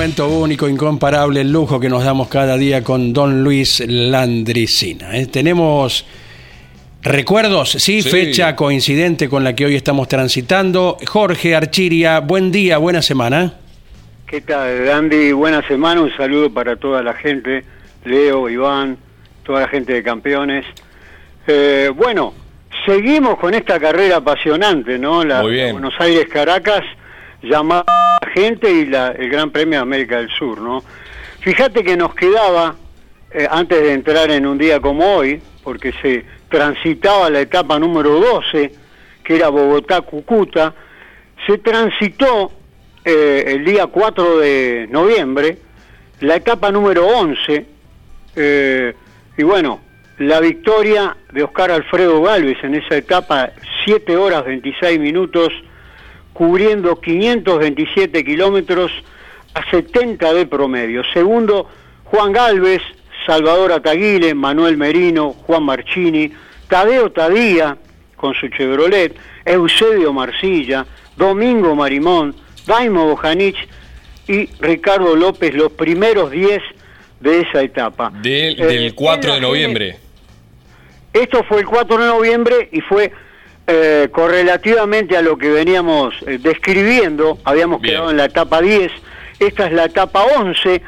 Speaker 1: momento único, incomparable, el lujo que nos damos cada día con don Luis Landricina. ¿eh? Tenemos recuerdos, ¿sí? fecha coincidente con la que hoy estamos transitando. Jorge Archiria, buen día, buena semana.
Speaker 7: ¿Qué tal, Andy? Buena semana, un saludo para toda la gente, Leo, Iván, toda la gente de campeones. Eh, bueno, seguimos con esta carrera apasionante, ¿no? La, Buenos Aires-Caracas llamar a la gente y la, el Gran Premio de América del Sur, ¿no? Fíjate que nos quedaba, eh, antes de entrar en un día como hoy, porque se transitaba la etapa número 12, que era Bogotá-Cucuta, se transitó eh, el día 4 de noviembre la etapa número 11, eh, y bueno, la victoria de Oscar Alfredo Galvez en esa etapa, 7 horas 26 minutos cubriendo 527 kilómetros a 70 de promedio. Segundo, Juan Galvez, Salvador Ataguile, Manuel Merino, Juan Marchini, Tadeo Tadía con su Chevrolet, Eusebio Marcilla, Domingo Marimón, Daimo Bojanich y Ricardo López, los primeros 10 de esa etapa.
Speaker 2: del 4 eh, de noviembre.
Speaker 7: Esto fue el 4 de noviembre y fue eh, correlativamente a lo que veníamos eh, describiendo, habíamos quedado en la etapa 10, esta es la etapa 11,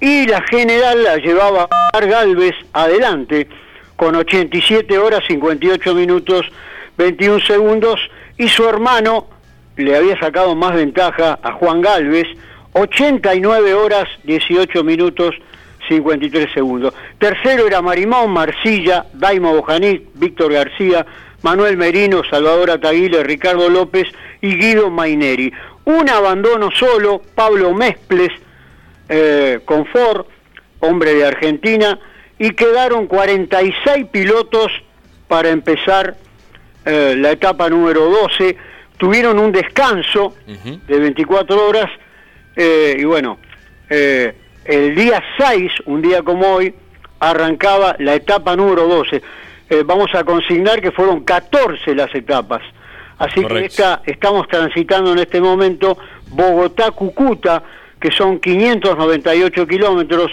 Speaker 7: y la general la llevaba Galvez adelante, con 87 horas 58 minutos 21 segundos, y su hermano le había sacado más ventaja a Juan Galvez, 89 horas 18 minutos 53 segundos. Tercero era Marimón, Marcilla, Daimo Bojanit, Víctor García, Manuel Merino, Salvador Ataguile, Ricardo López y Guido Maineri. Un abandono solo, Pablo Mesples, eh, con Ford, hombre de Argentina, y quedaron 46 pilotos para empezar eh, la etapa número 12. Tuvieron un descanso de 24 horas eh, y bueno, el día 6, un día como hoy, arrancaba la etapa número 12. Eh, vamos a consignar que fueron 14 las etapas. Así que esta, estamos transitando en este momento Bogotá-Cucuta, que son 598 kilómetros.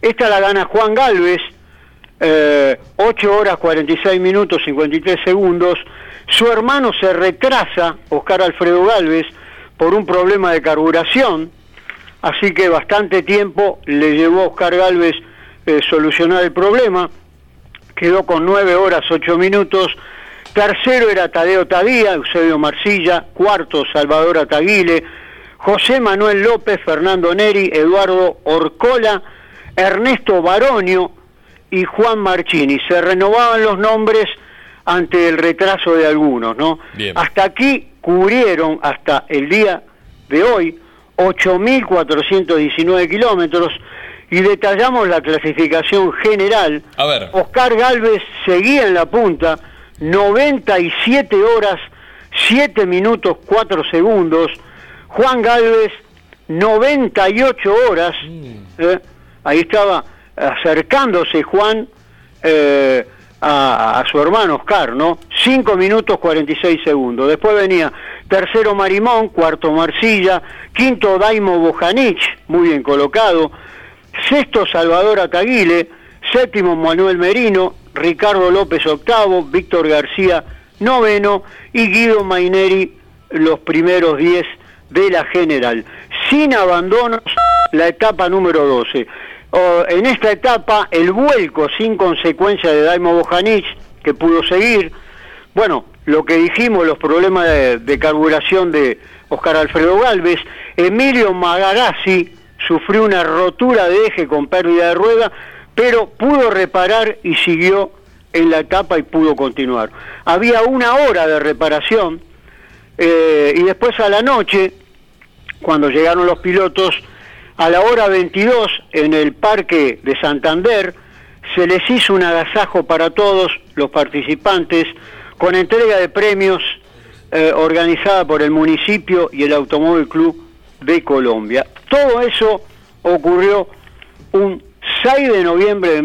Speaker 7: Esta la gana Juan Galvez, eh, 8 horas 46 minutos 53 segundos. Su hermano se retrasa, Oscar Alfredo Galvez, por un problema de carburación. Así que bastante tiempo le llevó a Oscar Galvez eh, solucionar el problema quedó con 9 horas 8 minutos. Tercero era Tadeo Tadía, Eusebio Marcilla. Cuarto, Salvador Ataguile. José Manuel López, Fernando Neri, Eduardo Orcola, Ernesto Baronio y Juan Marchini. Se renovaban los nombres ante el retraso de algunos, ¿no? Hasta aquí cubrieron, hasta el día de hoy, 8.419 kilómetros y detallamos la clasificación general.
Speaker 2: A ver.
Speaker 7: Oscar Galvez seguía en la punta, 97 horas, 7 minutos, 4 segundos. Juan Galvez, 98 horas. ¿eh? Ahí estaba acercándose Juan eh, a, a su hermano Oscar, ¿no? 5 minutos 46 segundos. Después venía tercero Marimón, cuarto Marcilla, quinto Daimo Bojanic, muy bien colocado, sexto Salvador Ataguile, séptimo Manuel Merino, Ricardo López octavo, Víctor García noveno y Guido Maineri los primeros diez de la general. Sin abandonos, la etapa número 12. Oh, en esta etapa, el vuelco sin consecuencia de Daimo Bojanic, que pudo seguir. Bueno, lo que dijimos, los problemas de, de carburación de Oscar Alfredo Galvez. Emilio Magarazzi sufrió una rotura de eje con pérdida de rueda, pero pudo reparar y siguió en la etapa y pudo continuar. Había una hora de reparación eh, y después a la noche, cuando llegaron los pilotos, a la hora 22 en el parque de Santander, se les hizo un agasajo para todos los participantes con entrega de premios eh, organizada por el municipio y el Automóvil Club de Colombia. Todo eso ocurrió un 6 de noviembre de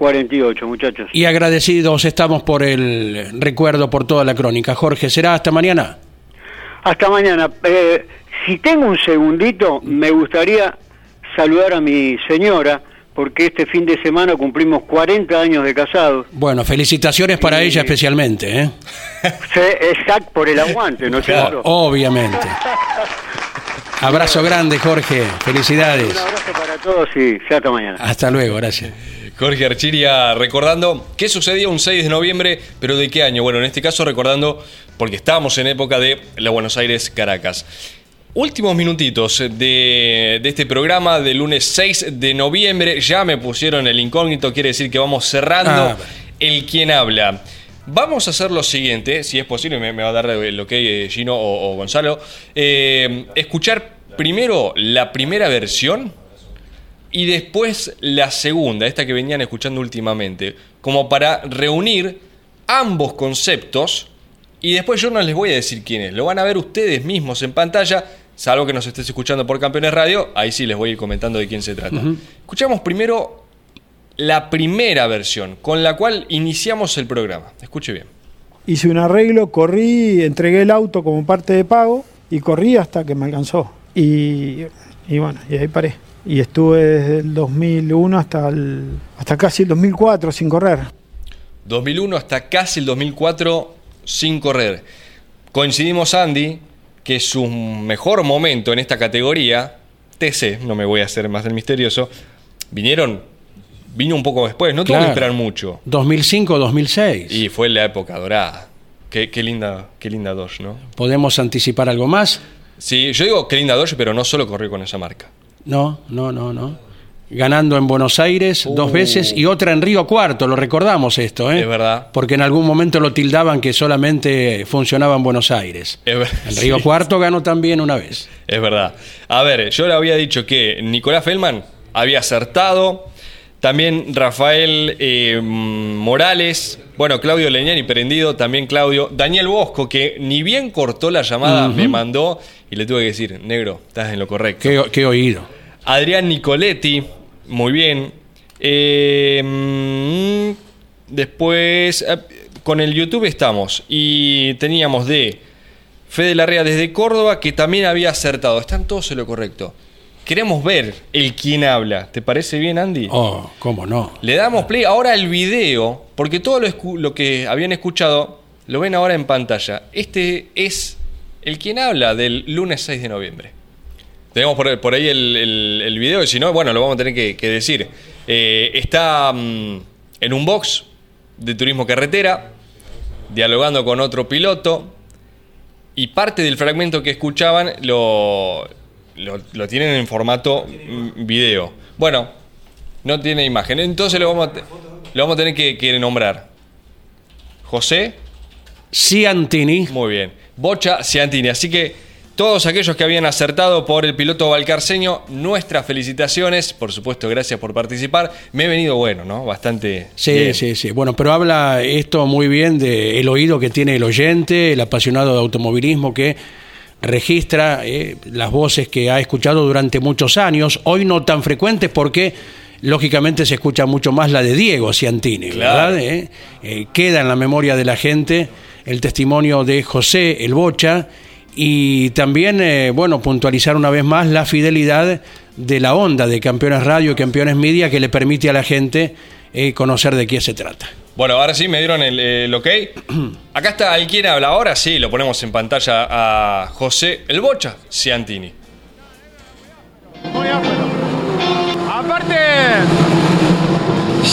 Speaker 7: 1948, muchachos.
Speaker 1: Y agradecidos estamos por el recuerdo, por toda la crónica. Jorge, ¿será hasta mañana?
Speaker 7: Hasta mañana. Eh, si tengo un segundito, me gustaría saludar a mi señora, porque este fin de semana cumplimos 40 años de casados.
Speaker 1: Bueno, felicitaciones para
Speaker 7: Y-
Speaker 1: ella especialmente, ¿eh?
Speaker 7: Exacto, por el aguante, ¿no es?
Speaker 1: Obviamente. Abrazo grande, Jorge. Felicidades.
Speaker 7: Un abrazo para todos y hasta mañana.
Speaker 1: Hasta luego, gracias.
Speaker 2: Jorge Archiria recordando qué sucedía un 6 de noviembre, pero de qué año. Bueno, en este caso recordando, porque estábamos en época de la Buenos Aires-Caracas. Últimos minutitos de, de este programa del lunes 6 de noviembre. Ya me pusieron el incógnito, quiere decir que vamos cerrando
Speaker 1: Ah.
Speaker 2: el quien habla. Vamos a hacer lo siguiente, si es posible, me, me va a dar lo que Gino o, o Gonzalo. Eh, escuchar primero la primera versión y después la segunda, esta que venían escuchando últimamente, como para reunir ambos conceptos y después yo no les voy a decir quién es, lo van a ver ustedes mismos en pantalla, salvo que nos estés escuchando por Campeones Radio, ahí sí les voy a ir comentando de quién se trata. Escuchamos primero la primera versión, con la cual iniciamos el programa. Escuche bien.
Speaker 3: Hice un arreglo, corrí, entregué el auto como parte de pago y corrí hasta que me alcanzó. Y, y bueno, y ahí paré. Y estuve desde el 2001 hasta, el, hasta casi el 2004 sin correr.
Speaker 2: 2001 hasta casi el 2004 sin correr. Coincidimos, Andy, que su mejor momento en esta categoría, TC, no me voy a hacer más del misterioso, vinieron, vino un poco después, no tuvo
Speaker 1: Claro.
Speaker 2: que esperar mucho.
Speaker 1: 2005-2006.
Speaker 2: Y fue la época dorada. Qué, qué linda, qué linda Dodge, ¿no?
Speaker 1: ¿Podemos anticipar algo más?
Speaker 2: Sí, yo digo qué linda Dodge, pero no solo corrió con esa marca.
Speaker 1: No, no, no, no. Ganando en Buenos Aires dos veces y otra en Río Cuarto, lo recordamos esto, ¿eh?
Speaker 2: Es verdad.
Speaker 1: Porque en algún momento lo tildaban que solamente funcionaba en Buenos Aires.
Speaker 2: Es
Speaker 1: En Río
Speaker 2: sí.
Speaker 1: Cuarto ganó también una vez.
Speaker 2: Es verdad. A ver, yo le había dicho que Nicolás Feldman había acertado. También Rafael eh, Morales. Bueno, Claudio Leñani prendido. También Claudio. Daniel Bosco, que ni bien cortó la llamada, me mandó y le tuve que decir, negro, estás en lo correcto.
Speaker 1: Qué, qué oído.
Speaker 2: Adrián Nicoletti, muy bien. Eh, mm, después, eh, con el YouTube estamos. Y teníamos de Fede Larrea desde Córdoba, que también había acertado. Están todos en lo correcto. Queremos ver el quién habla. ¿Te parece bien, Andy?
Speaker 1: Oh, cómo no.
Speaker 2: Le damos play ahora al video, porque todo lo, que habían escuchado lo ven ahora en pantalla. Este es el quien habla del lunes 6 de noviembre. Tenemos por, por ahí el, el- el video, y si no, bueno, lo vamos a tener que, que decir. Eh, está mm, en un box de turismo carretera, dialogando con otro piloto, y parte del fragmento que escuchaban lo, lo, lo tienen en formato video. Bueno, no tiene imagen, entonces lo vamos a, lo vamos a tener que, que nombrar. José,
Speaker 1: Ciantini.
Speaker 2: muy bien. Bocha Ciantini. Así que Todos aquellos que habían acertado por el piloto valcarceño, nuestras felicitaciones. Por supuesto, gracias por participar. Me he venido bueno, ¿no? Bastante.
Speaker 1: Sí,
Speaker 2: bien.
Speaker 1: sí, sí. Bueno, pero habla esto muy bien del oído que tiene el oyente, el apasionado de automovilismo que registra eh, las voces que ha escuchado durante muchos años, hoy no tan frecuentes porque lógicamente se escucha mucho más la de Diego Ciantini,
Speaker 2: Claro.
Speaker 1: ¿verdad? Eh, eh, queda en la memoria de la gente el testimonio de José el Bocha y también, eh, bueno, puntualizar una vez más la fidelidad de la onda de Campeones Radio y Campeones Media que le permite a la gente eh, conocer de qué se trata.
Speaker 2: Bueno, ahora sí me dieron el, el ok. Acá está el quien habla ahora, sí, lo ponemos en pantalla a José el Bocha Ciantini.
Speaker 3: Muy áspero. Aparte,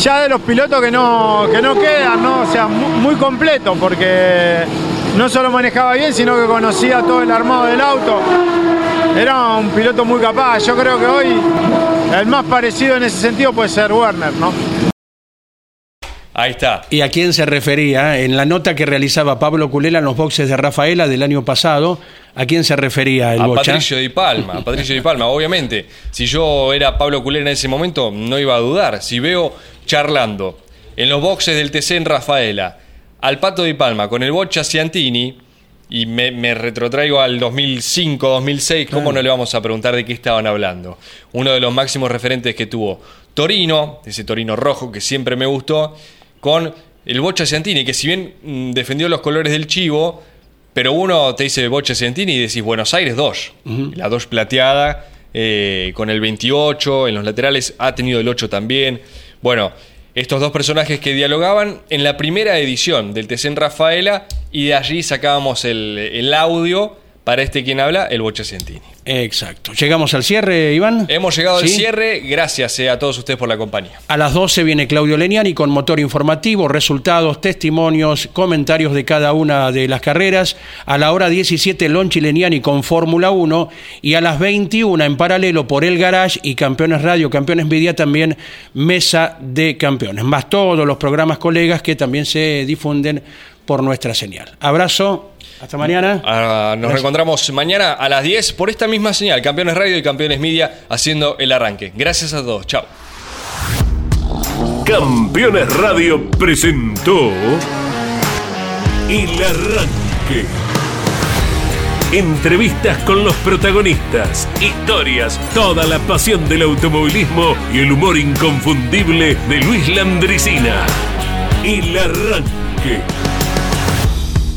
Speaker 3: ya de los pilotos que no, que no quedan, ¿no? O sea, mu- muy completo, porque no solo manejaba bien, sino que conocía todo el armado del auto. Era un piloto muy capaz. Yo creo que hoy el más parecido en ese sentido puede ser Werner, ¿no?
Speaker 2: Ahí está.
Speaker 1: ¿Y a quién se refería? En la nota que realizaba Pablo Culela en los boxes de Rafaela del año pasado, ¿a quién se refería el
Speaker 2: A
Speaker 1: Bocha?
Speaker 2: Patricio Di Palma, a Patricio Di Palma, obviamente. Si yo era Pablo Culera en ese momento, no iba a dudar. Si veo charlando en los boxes del TC en Rafaela al Pato Di Palma con el Bocha Ciantini, y me, me retrotraigo al 2005, 2006, ¿cómo no le vamos a preguntar de qué estaban hablando? Uno de los máximos referentes que tuvo Torino, ese Torino rojo que siempre me gustó, con el Bocha Ciantini, que si bien mm, defendió los colores del Chivo, pero uno te dice Bocha Ciantini y decís Buenos Aires 2. La 2 plateada, eh, con el 28, en los laterales ha tenido el 8 también. Bueno, estos dos personajes que dialogaban en la primera edición del TC en Rafaela y de allí sacábamos el, el audio para este quien habla, el Bocha Ciantini.
Speaker 1: Exacto. Llegamos al cierre, Iván.
Speaker 2: Hemos llegado al cierre, gracias eh, a todos ustedes por la compañía.
Speaker 1: A las 12 viene Claudio Leniani con motor informativo, resultados, testimonios, comentarios de cada una de las carreras. A la hora 17 Lonchi Leniani con Fórmula 1 y a las 21 en paralelo por El Garage y Campeones Radio, Campeones Media también Mesa de Campeones. Más todos los programas colegas que también se difunden por nuestra señal. Abrazo, hasta mañana.
Speaker 2: Ah, nos reencontramos mañana a las 10 por esta misma señal, Campeones Radio y Campeones Media, haciendo el arranque. Gracias a todos, chao.
Speaker 8: Campeones Radio presentó El Arranque. Entrevistas con los protagonistas, historias, toda la pasión del automovilismo y el humor inconfundible de Luis Landricina. El Arranque.